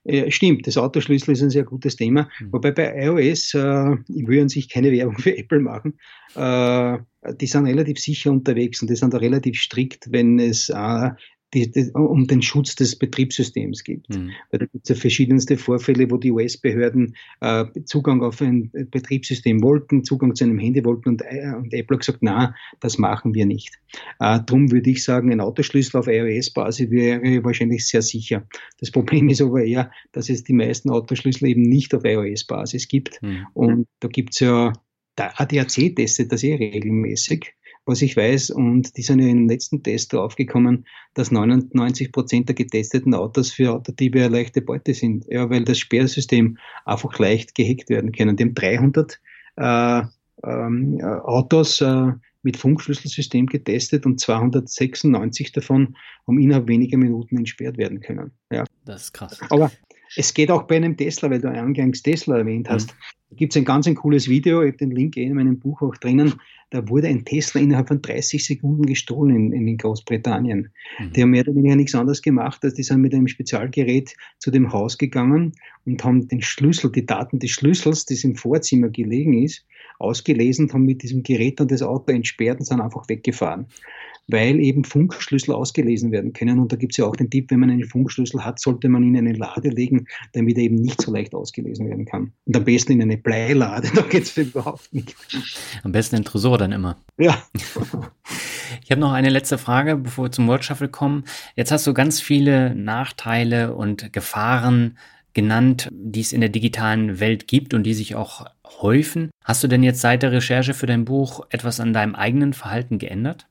Speaker 2: Äh, stimmt, das Autoschlüssel ist ein sehr gutes Thema. Mhm. Wobei bei iOS, äh, ich will an sich keine Werbung für Apple machen, äh, die sind relativ sicher unterwegs und die sind da relativ strikt, wenn es äh, die, die, um den Schutz des Betriebssystems gibt. Mhm. Weil da gibt es ja verschiedenste Vorfälle, wo die US-Behörden äh, Zugang auf ein Betriebssystem wollten, Zugang zu einem Handy wollten und, äh, und Apple hat gesagt, na, das machen wir nicht. Äh, Darum würde ich sagen, ein Autoschlüssel auf iOS-Basis wäre wahrscheinlich sehr sicher. Das Problem ist aber eher, dass es die meisten Autoschlüssel eben nicht auf iOS-Basis gibt. Mhm. Und da gibt es ja der ADAC testet das eh regelmäßig was ich weiß. Und die sind ja im letzten Test draufgekommen, dass 99 Prozent der getesteten Autos für Autodiebe eine leichte Beute sind. Ja, weil das Sperrsystem einfach leicht gehackt werden können. Die haben 300 äh, ähm, Autos äh, mit Funkschlüsselsystem getestet und 296 davon haben innerhalb weniger Minuten entsperrt werden können. Ja.
Speaker 1: Das ist krass.
Speaker 2: Aber es geht auch bei einem Tesla, weil du eingangs Tesla erwähnt hast. Mhm. Da gibt es ein ganz ein cooles Video, ich habe den Link eh in meinem Buch auch drinnen. Da wurde ein Tesla innerhalb von 30 Sekunden gestohlen in, in Großbritannien. Mhm. Die haben mehr oder weniger nichts anderes gemacht, als die sind mit einem Spezialgerät zu dem Haus gegangen und haben den Schlüssel, die Daten des Schlüssels, das im Vorzimmer gelegen ist, ausgelesen, haben mit diesem Gerät dann das Auto entsperrt und sind einfach weggefahren weil eben Funkschlüssel ausgelesen werden können. Und da gibt es ja auch den Tipp, wenn man einen Funkschlüssel hat, sollte man ihn in eine Lade legen, damit er eben nicht so leicht ausgelesen werden kann. Und am besten in eine Bleilade, da geht es überhaupt nicht.
Speaker 1: Am besten in Tresor dann immer.
Speaker 2: Ja.
Speaker 1: Ich habe noch eine letzte Frage, bevor wir zum Word Shuffle kommen. Jetzt hast du ganz viele Nachteile und Gefahren genannt, die es in der digitalen Welt gibt und die sich auch häufen. Hast du denn jetzt seit der Recherche für dein Buch etwas an deinem eigenen Verhalten geändert?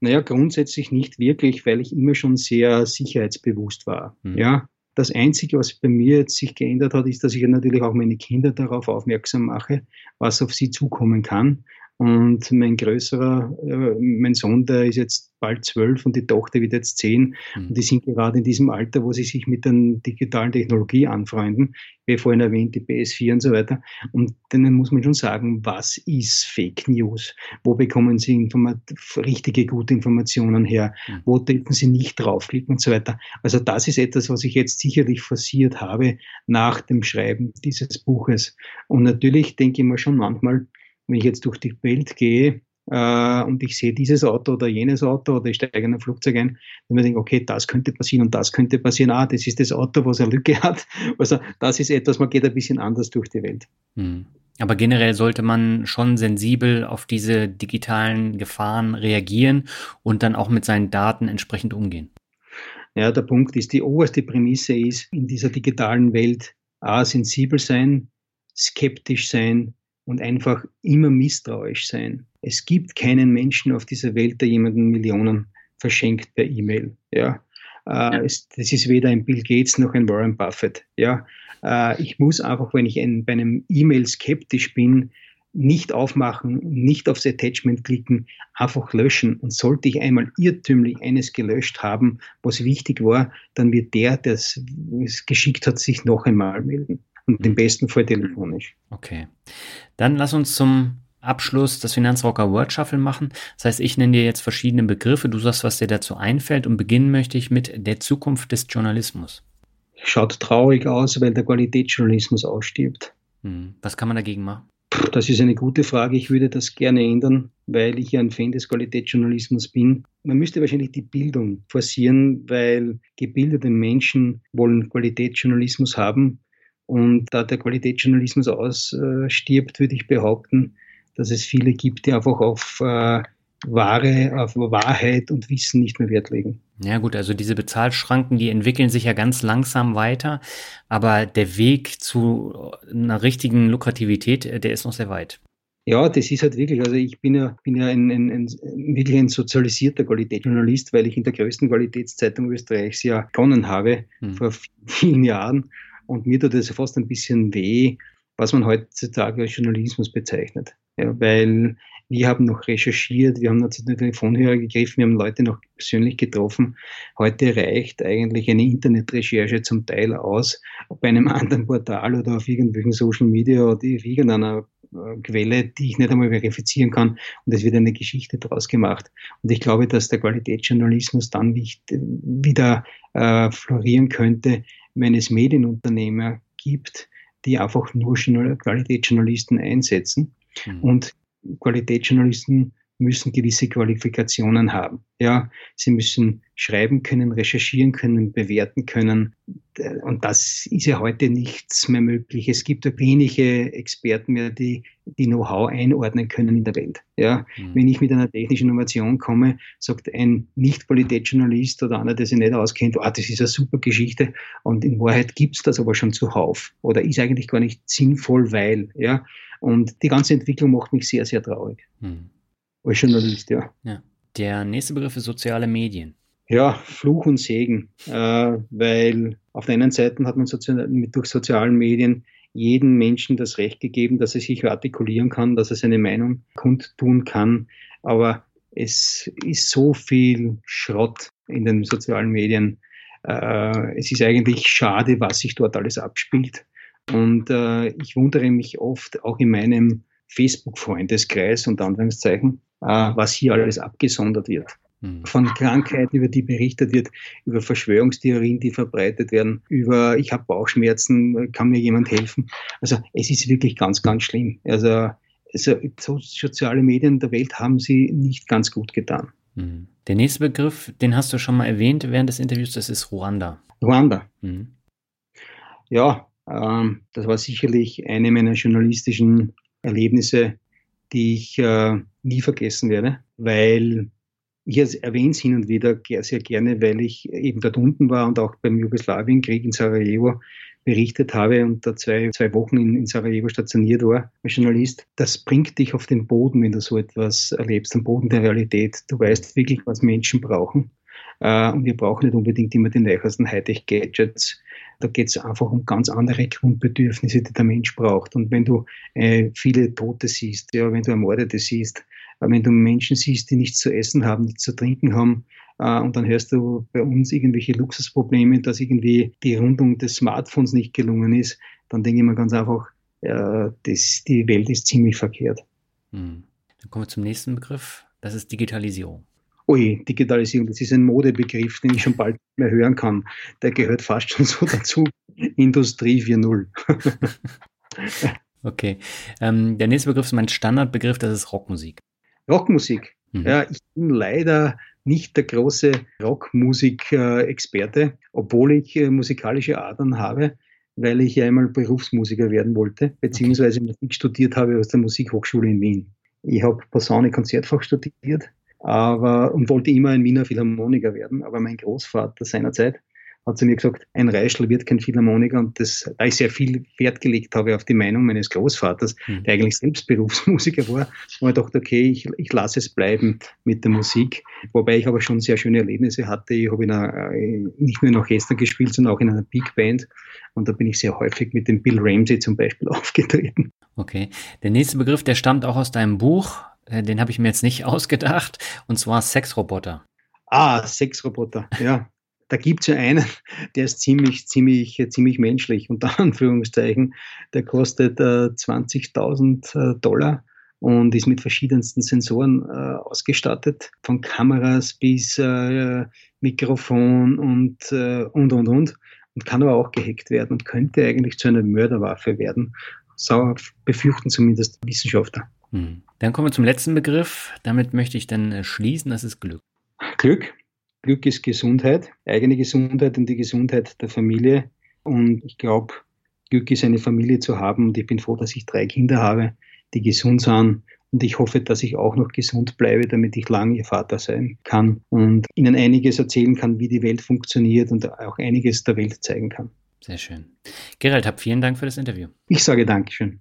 Speaker 2: Naja, grundsätzlich nicht wirklich, weil ich immer schon sehr sicherheitsbewusst war. Mhm. Ja, das Einzige, was bei mir jetzt sich geändert hat, ist, dass ich natürlich auch meine Kinder darauf aufmerksam mache, was auf sie zukommen kann. Und mein größerer, äh, mein Sohn, der ist jetzt bald zwölf und die Tochter wird jetzt zehn. Mhm. Und die sind gerade in diesem Alter, wo sie sich mit der digitalen Technologie anfreunden. Wie vorhin erwähnt, die PS4 und so weiter. Und denen muss man schon sagen, was ist Fake News? Wo bekommen sie Informat richtige, gute Informationen her? Mhm. Wo dürfen sie nicht draufklicken und so weiter? Also das ist etwas, was ich jetzt sicherlich forciert habe nach dem Schreiben dieses Buches. Und natürlich denke ich mir schon manchmal, wenn ich jetzt durch die Welt gehe äh, und ich sehe dieses Auto oder jenes Auto oder ich steige in ein Flugzeug ein, dann denke ich, okay, das könnte passieren und das könnte passieren. Ah, das ist das Auto, was eine Lücke hat. Also das ist etwas, man geht ein bisschen anders durch die Welt.
Speaker 1: Hm. Aber generell sollte man schon sensibel auf diese digitalen Gefahren reagieren und dann auch mit seinen Daten entsprechend umgehen.
Speaker 2: Ja, der Punkt ist, die oberste Prämisse ist, in dieser digitalen Welt A, sensibel sein, skeptisch sein, und einfach immer misstrauisch sein. Es gibt keinen Menschen auf dieser Welt, der jemanden Millionen verschenkt per E-Mail. Ja. Äh, es, das ist weder ein Bill Gates noch ein Warren Buffett. Ja. Äh, ich muss einfach, wenn ich ein, bei einem E-Mail skeptisch bin, nicht aufmachen, nicht aufs Attachment klicken, einfach löschen. Und sollte ich einmal irrtümlich eines gelöscht haben, was wichtig war, dann wird der, der es geschickt hat, sich noch einmal melden und im besten Fall telefonisch.
Speaker 1: Okay. Dann lass uns zum Abschluss das Finanzrocker Word Shuffle machen. Das heißt, ich nenne dir jetzt verschiedene Begriffe, du sagst, was dir dazu einfällt und beginnen möchte ich mit der Zukunft des Journalismus.
Speaker 2: Schaut traurig aus, weil der Qualitätsjournalismus ausstirbt.
Speaker 1: Hm. Was kann man dagegen machen?
Speaker 2: Das ist eine gute Frage. Ich würde das gerne ändern, weil ich ja ein Fan des Qualitätsjournalismus bin. Man müsste wahrscheinlich die Bildung forcieren, weil gebildete Menschen wollen Qualitätsjournalismus haben und da der Qualitätsjournalismus ausstirbt, würde ich behaupten, dass es viele gibt, die einfach auf äh, Ware, auf Wahrheit und Wissen nicht mehr Wert legen.
Speaker 1: Ja gut, also diese Bezahlschranken, die entwickeln sich ja ganz langsam weiter, aber der Weg zu einer richtigen Lukrativität, äh, der ist noch sehr weit.
Speaker 2: Ja, das ist halt wirklich, also ich bin ja, bin ja ein, ein, ein, wirklich ein sozialisierter Qualitätsjournalist, weil ich in der größten Qualitätszeitung Österreichs ja begonnen habe, hm. vor vielen Jahren. Und mir tut es fast ein bisschen weh, was man heutzutage als Journalismus bezeichnet. Ja, weil wir haben noch recherchiert, wir haben noch zu den Telefonhörer gegriffen, wir haben Leute noch persönlich getroffen. Heute reicht eigentlich eine Internetrecherche zum Teil aus, bei einem anderen Portal oder auf irgendwelchen Social Media oder auf irgendeiner äh, Quelle, die ich nicht einmal verifizieren kann und es wird eine Geschichte daraus gemacht. Und ich glaube, dass der Qualitätsjournalismus dann wieder äh, florieren könnte, wenn es Medienunternehmer gibt, die einfach nur Qualitätsjournalisten einsetzen. Mhm. Und Qualitätsjournalisten müssen gewisse Qualifikationen haben. Ja, sie müssen schreiben können, recherchieren können, bewerten können. Und das ist ja heute nichts mehr möglich. Es gibt ja wenige Experten mehr, die die Know-how einordnen können in der Welt. Ja, mhm. wenn ich mit einer technischen Innovation komme, sagt ein Nicht-Qualitätsjournalist oder einer, der sich nicht auskennt, oh, das ist eine super Geschichte. Und in Wahrheit gibt es das aber schon zuhauf. Oder ist eigentlich gar nicht sinnvoll, weil, ja. Und die ganze Entwicklung macht mich sehr, sehr traurig. Mhm. Als Journalist, ja.
Speaker 1: ja. Der nächste Begriff ist soziale Medien.
Speaker 2: Ja, Fluch und Segen, äh, weil Auf der einen Seite hat man durch sozialen Medien jedem Menschen das Recht gegeben, dass er sich artikulieren kann, dass er seine Meinung kundtun kann. Aber es ist so viel Schrott in den sozialen Medien. Äh, es ist eigentlich schade, was sich dort alles abspielt. Und äh, ich wundere mich oft auch in meinem Facebook-Freundeskreis und Anführungszeichen, was hier alles abgesondert wird. Hm. Von Krankheiten, über die berichtet wird, über Verschwörungstheorien, die verbreitet werden, über ich habe Bauchschmerzen, kann mir jemand helfen. Also es ist wirklich ganz, ganz schlimm. Also, also soziale Medien der Welt haben sie nicht ganz gut getan.
Speaker 1: Hm. Der nächste Begriff, den hast du schon mal erwähnt während des Interviews, das ist Ruanda.
Speaker 2: Ruanda. Mhm. Ja, ähm, das war sicherlich eine meiner journalistischen Erlebnisse, die ich äh, nie vergessen werde, weil ich erwähne es hin und wieder sehr gerne, weil ich eben dort unten war und auch beim Jugoslawienkrieg in Sarajevo berichtet habe und da zwei, zwei Wochen in, in Sarajevo stationiert war als Journalist. Das bringt dich auf den Boden, wenn du so etwas erlebst, am Boden der Realität. Du weißt wirklich, was Menschen brauchen. Äh, und wir brauchen nicht unbedingt immer die neuesten Hightech-Gadgets. Da geht es einfach um ganz andere Grundbedürfnisse, die der Mensch braucht. Und wenn du äh, viele Tote siehst, ja, wenn du Ermordete siehst, äh, wenn du Menschen siehst, die nichts zu essen haben, nichts zu trinken haben, äh, und dann hörst du bei uns irgendwelche Luxusprobleme, dass irgendwie die Rundung des Smartphones nicht gelungen ist, dann denke ich mir ganz einfach, äh, das, die Welt ist ziemlich verkehrt.
Speaker 1: Hm. Dann kommen wir zum nächsten Begriff, das ist Digitalisierung.
Speaker 2: Ui, Digitalisierung, das ist ein Modebegriff, den ich schon bald nicht mehr hören kann. Der gehört fast schon so dazu. Industrie 4.0.
Speaker 1: okay. Ähm, der nächste Begriff ist mein Standardbegriff, das ist Rockmusik.
Speaker 2: Rockmusik. Mhm. Ja, ich bin leider nicht der große Rockmusik-Experte, obwohl ich äh, musikalische Adern habe, weil ich ja einmal Berufsmusiker werden wollte, beziehungsweise. Musik studiert habe aus der Musikhochschule in Wien. Ich habe Posaune-Konzertfach studiert aber, und wollte immer ein Wiener Philharmoniker werden. Aber mein Großvater seinerzeit hat zu mir gesagt, ein Reischl wird kein Philharmoniker. Und das, da ich sehr viel Wert gelegt habe auf die Meinung meines Großvaters, mhm. der eigentlich selbst Berufsmusiker war, habe ich gedacht, okay, ich, ich lasse es bleiben mit der Musik. Wobei ich aber schon sehr schöne Erlebnisse hatte. Ich habe in einer, äh, nicht nur in Orchester gespielt, sondern auch in einer Big Band. Und da bin ich sehr häufig mit dem Bill Ramsey zum Beispiel aufgetreten.
Speaker 1: Okay. Der nächste Begriff, der stammt auch aus deinem Buch. Äh, den habe ich mir jetzt nicht ausgedacht, und zwar Sexroboter.
Speaker 2: Ah, Sexroboter, ja. Da gibt es ja einen, der ist ziemlich, ziemlich, ziemlich menschlich, unter Anführungszeichen. Der kostet äh, 20.000 äh, Dollar und ist mit verschiedensten Sensoren äh, ausgestattet, von Kameras bis äh, Mikrofon und, äh, und, und, und. Und kann aber auch gehackt werden und könnte eigentlich zu einer Mörderwaffe werden. So befürchten zumindest Wissenschaftler.
Speaker 1: Hm. Dann kommen wir zum letzten Begriff. Damit möchte ich dann äh, schließen. Das ist Glück.
Speaker 2: Glück. Glück ist Gesundheit, eigene Gesundheit und die Gesundheit der Familie. Und ich glaube, Glück ist eine Familie zu haben. Und ich bin froh, dass ich drei Kinder habe, die gesund sind. Und ich hoffe, dass ich auch noch gesund bleibe, damit ich lange ihr Vater sein kann und ihnen einiges erzählen kann, wie die Welt funktioniert und auch einiges der Welt zeigen kann.
Speaker 1: Sehr schön. Gerald, hab vielen Dank für das Interview.
Speaker 2: Ich sage Dankeschön.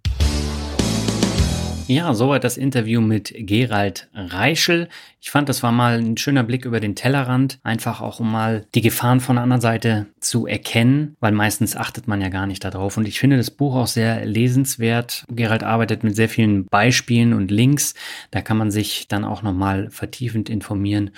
Speaker 1: Ja, soweit das Interview mit Gerald Reischel. Ich fand, das war mal ein schöner Blick über den Tellerrand, einfach auch um mal die Gefahren von der anderen Seite zu erkennen, weil meistens achtet man ja gar nicht darauf. Und ich finde das Buch auch sehr lesenswert. Gerald arbeitet mit sehr vielen Beispielen und Links. Da kann man sich dann auch nochmal vertiefend informieren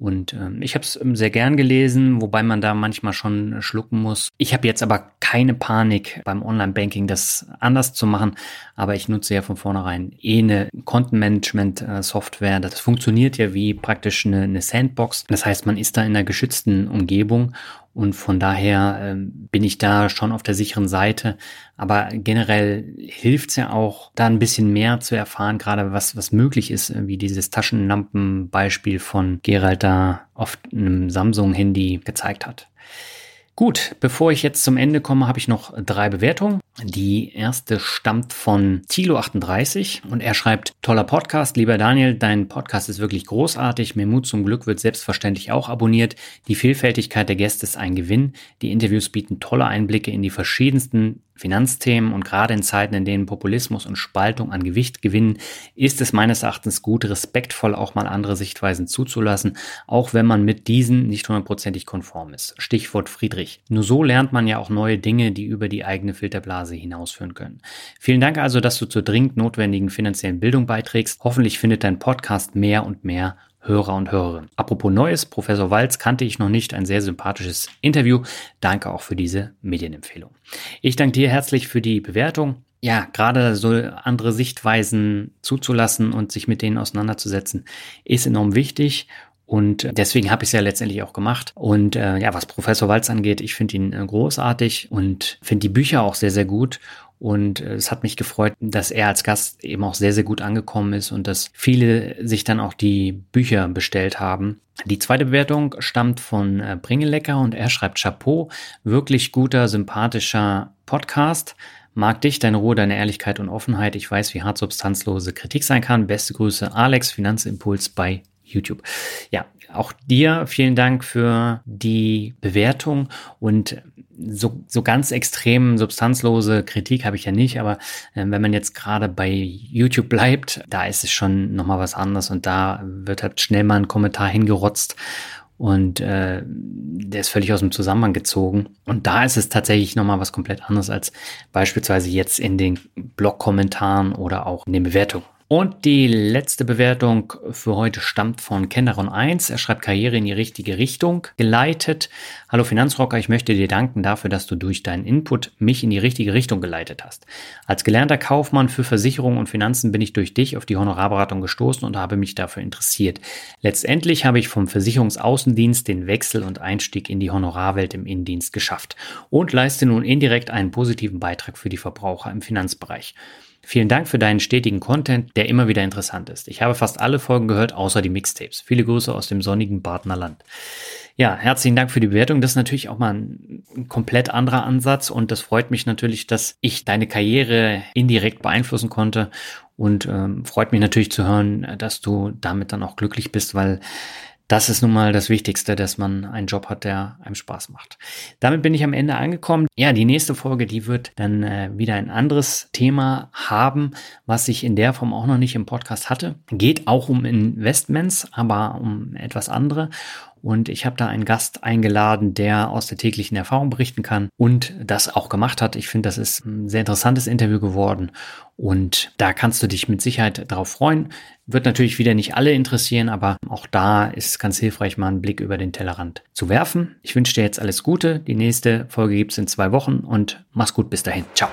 Speaker 1: und ähm, ich habe es ähm, sehr gern gelesen, wobei man da manchmal schon schlucken muss. Ich habe jetzt aber keine Panik beim Online-Banking, das anders zu machen. Aber ich nutze ja von vornherein eh eine Content-Management-Software. Das funktioniert ja wie praktisch eine, eine Sandbox. Das heißt, man ist da in einer geschützten Umgebung und von daher äh, bin ich da schon auf der sicheren Seite. Aber generell hilft es ja auch, da ein bisschen mehr zu erfahren, gerade was, was möglich ist, wie dieses Taschenlampenbeispiel von Gerald da auf einem Samsung-Handy gezeigt hat. Gut, bevor ich jetzt zum Ende komme, habe ich noch drei Bewertungen. Die erste stammt von Tilo38 und er schreibt, toller Podcast, lieber Daniel, dein Podcast ist wirklich großartig. Mehr Mut zum Glück wird selbstverständlich auch abonniert. Die Vielfältigkeit der Gäste ist ein Gewinn. Die Interviews bieten tolle Einblicke in die verschiedensten Finanzthemen und gerade in Zeiten, in denen Populismus und Spaltung an Gewicht gewinnen, ist es meines Erachtens gut, respektvoll auch mal andere Sichtweisen zuzulassen, auch wenn man mit diesen nicht hundertprozentig konform ist. Stichwort Friedrich. Nur so lernt man ja auch neue Dinge, die über die eigene Filterblase hinausführen können. Vielen Dank also, dass du zur dringend notwendigen finanziellen Bildung beiträgst. Hoffentlich findet dein Podcast mehr und mehr Hörer und Hörerinnen. Apropos Neues, Professor Walz kannte ich noch nicht, ein sehr sympathisches Interview. Danke auch für diese Medienempfehlung. Ich danke dir herzlich für die Bewertung. Ja, gerade so andere Sichtweisen zuzulassen und sich mit denen auseinanderzusetzen, ist enorm wichtig. Und deswegen habe ich es ja letztendlich auch gemacht. Und äh, ja, was Professor Walz angeht, ich finde ihn äh, großartig und finde die Bücher auch sehr, sehr gut. Und äh, es hat mich gefreut, dass er als Gast eben auch sehr, sehr gut angekommen ist und dass viele sich dann auch die Bücher bestellt haben. Die zweite Bewertung stammt von äh, Bringelecker und er schreibt Chapeau, wirklich guter, sympathischer Podcast. Mag dich, deine Ruhe, deine Ehrlichkeit und Offenheit. Ich weiß, wie hart substanzlose Kritik sein kann. Beste Grüße, Alex, Finanzimpuls bei YouTube. Ja, auch dir vielen Dank für die Bewertung und so, so ganz extrem substanzlose Kritik habe ich ja nicht, aber äh, wenn man jetzt gerade bei YouTube bleibt, da ist es schon nochmal was anderes und da wird halt schnell mal ein Kommentar hingerotzt und äh, der ist völlig aus dem Zusammenhang gezogen. Und da ist es tatsächlich nochmal was komplett anderes als beispielsweise jetzt in den Blog-Kommentaren oder auch in den Bewertungen. Und die letzte Bewertung für heute stammt von Kenderon 1. Er schreibt Karriere in die richtige Richtung geleitet. Hallo Finanzrocker, ich möchte dir danken dafür, dass du durch deinen Input mich in die richtige Richtung geleitet hast. Als gelernter Kaufmann für Versicherungen und Finanzen bin ich durch dich auf die Honorarberatung gestoßen und habe mich dafür interessiert. Letztendlich habe ich vom Versicherungsaußendienst den Wechsel und Einstieg in die Honorarwelt im Innendienst geschafft und leiste nun indirekt einen positiven Beitrag für die Verbraucher im Finanzbereich. Vielen Dank für deinen stetigen Content, der immer wieder interessant ist. Ich habe fast alle Folgen gehört, außer die Mixtapes. Viele Grüße aus dem sonnigen Badner Land. Ja, herzlichen Dank für die Bewertung. Das ist natürlich auch mal ein, ein komplett anderer Ansatz und das freut mich natürlich, dass ich deine Karriere indirekt beeinflussen konnte und ähm, freut mich natürlich zu hören, dass du damit dann auch glücklich bist, weil das ist nun mal das Wichtigste, dass man einen Job hat, der einem Spaß macht. Damit bin ich am Ende angekommen. Ja, die nächste Folge, die wird dann äh, wieder ein anderes Thema haben, was ich in der Form auch noch nicht im Podcast hatte. Geht auch um Investments, aber um etwas andere. Und ich habe da einen Gast eingeladen, der aus der täglichen Erfahrung berichten kann und das auch gemacht hat. Ich finde, das ist ein sehr interessantes Interview geworden. Und da kannst du dich mit Sicherheit darauf freuen. Wird natürlich wieder nicht alle interessieren, aber auch da ist es ganz hilfreich, mal einen Blick über den Tellerrand zu werfen. Ich wünsche dir jetzt alles Gute. Die nächste Folge gibt es in zwei Wochen und mach's gut bis dahin. Ciao.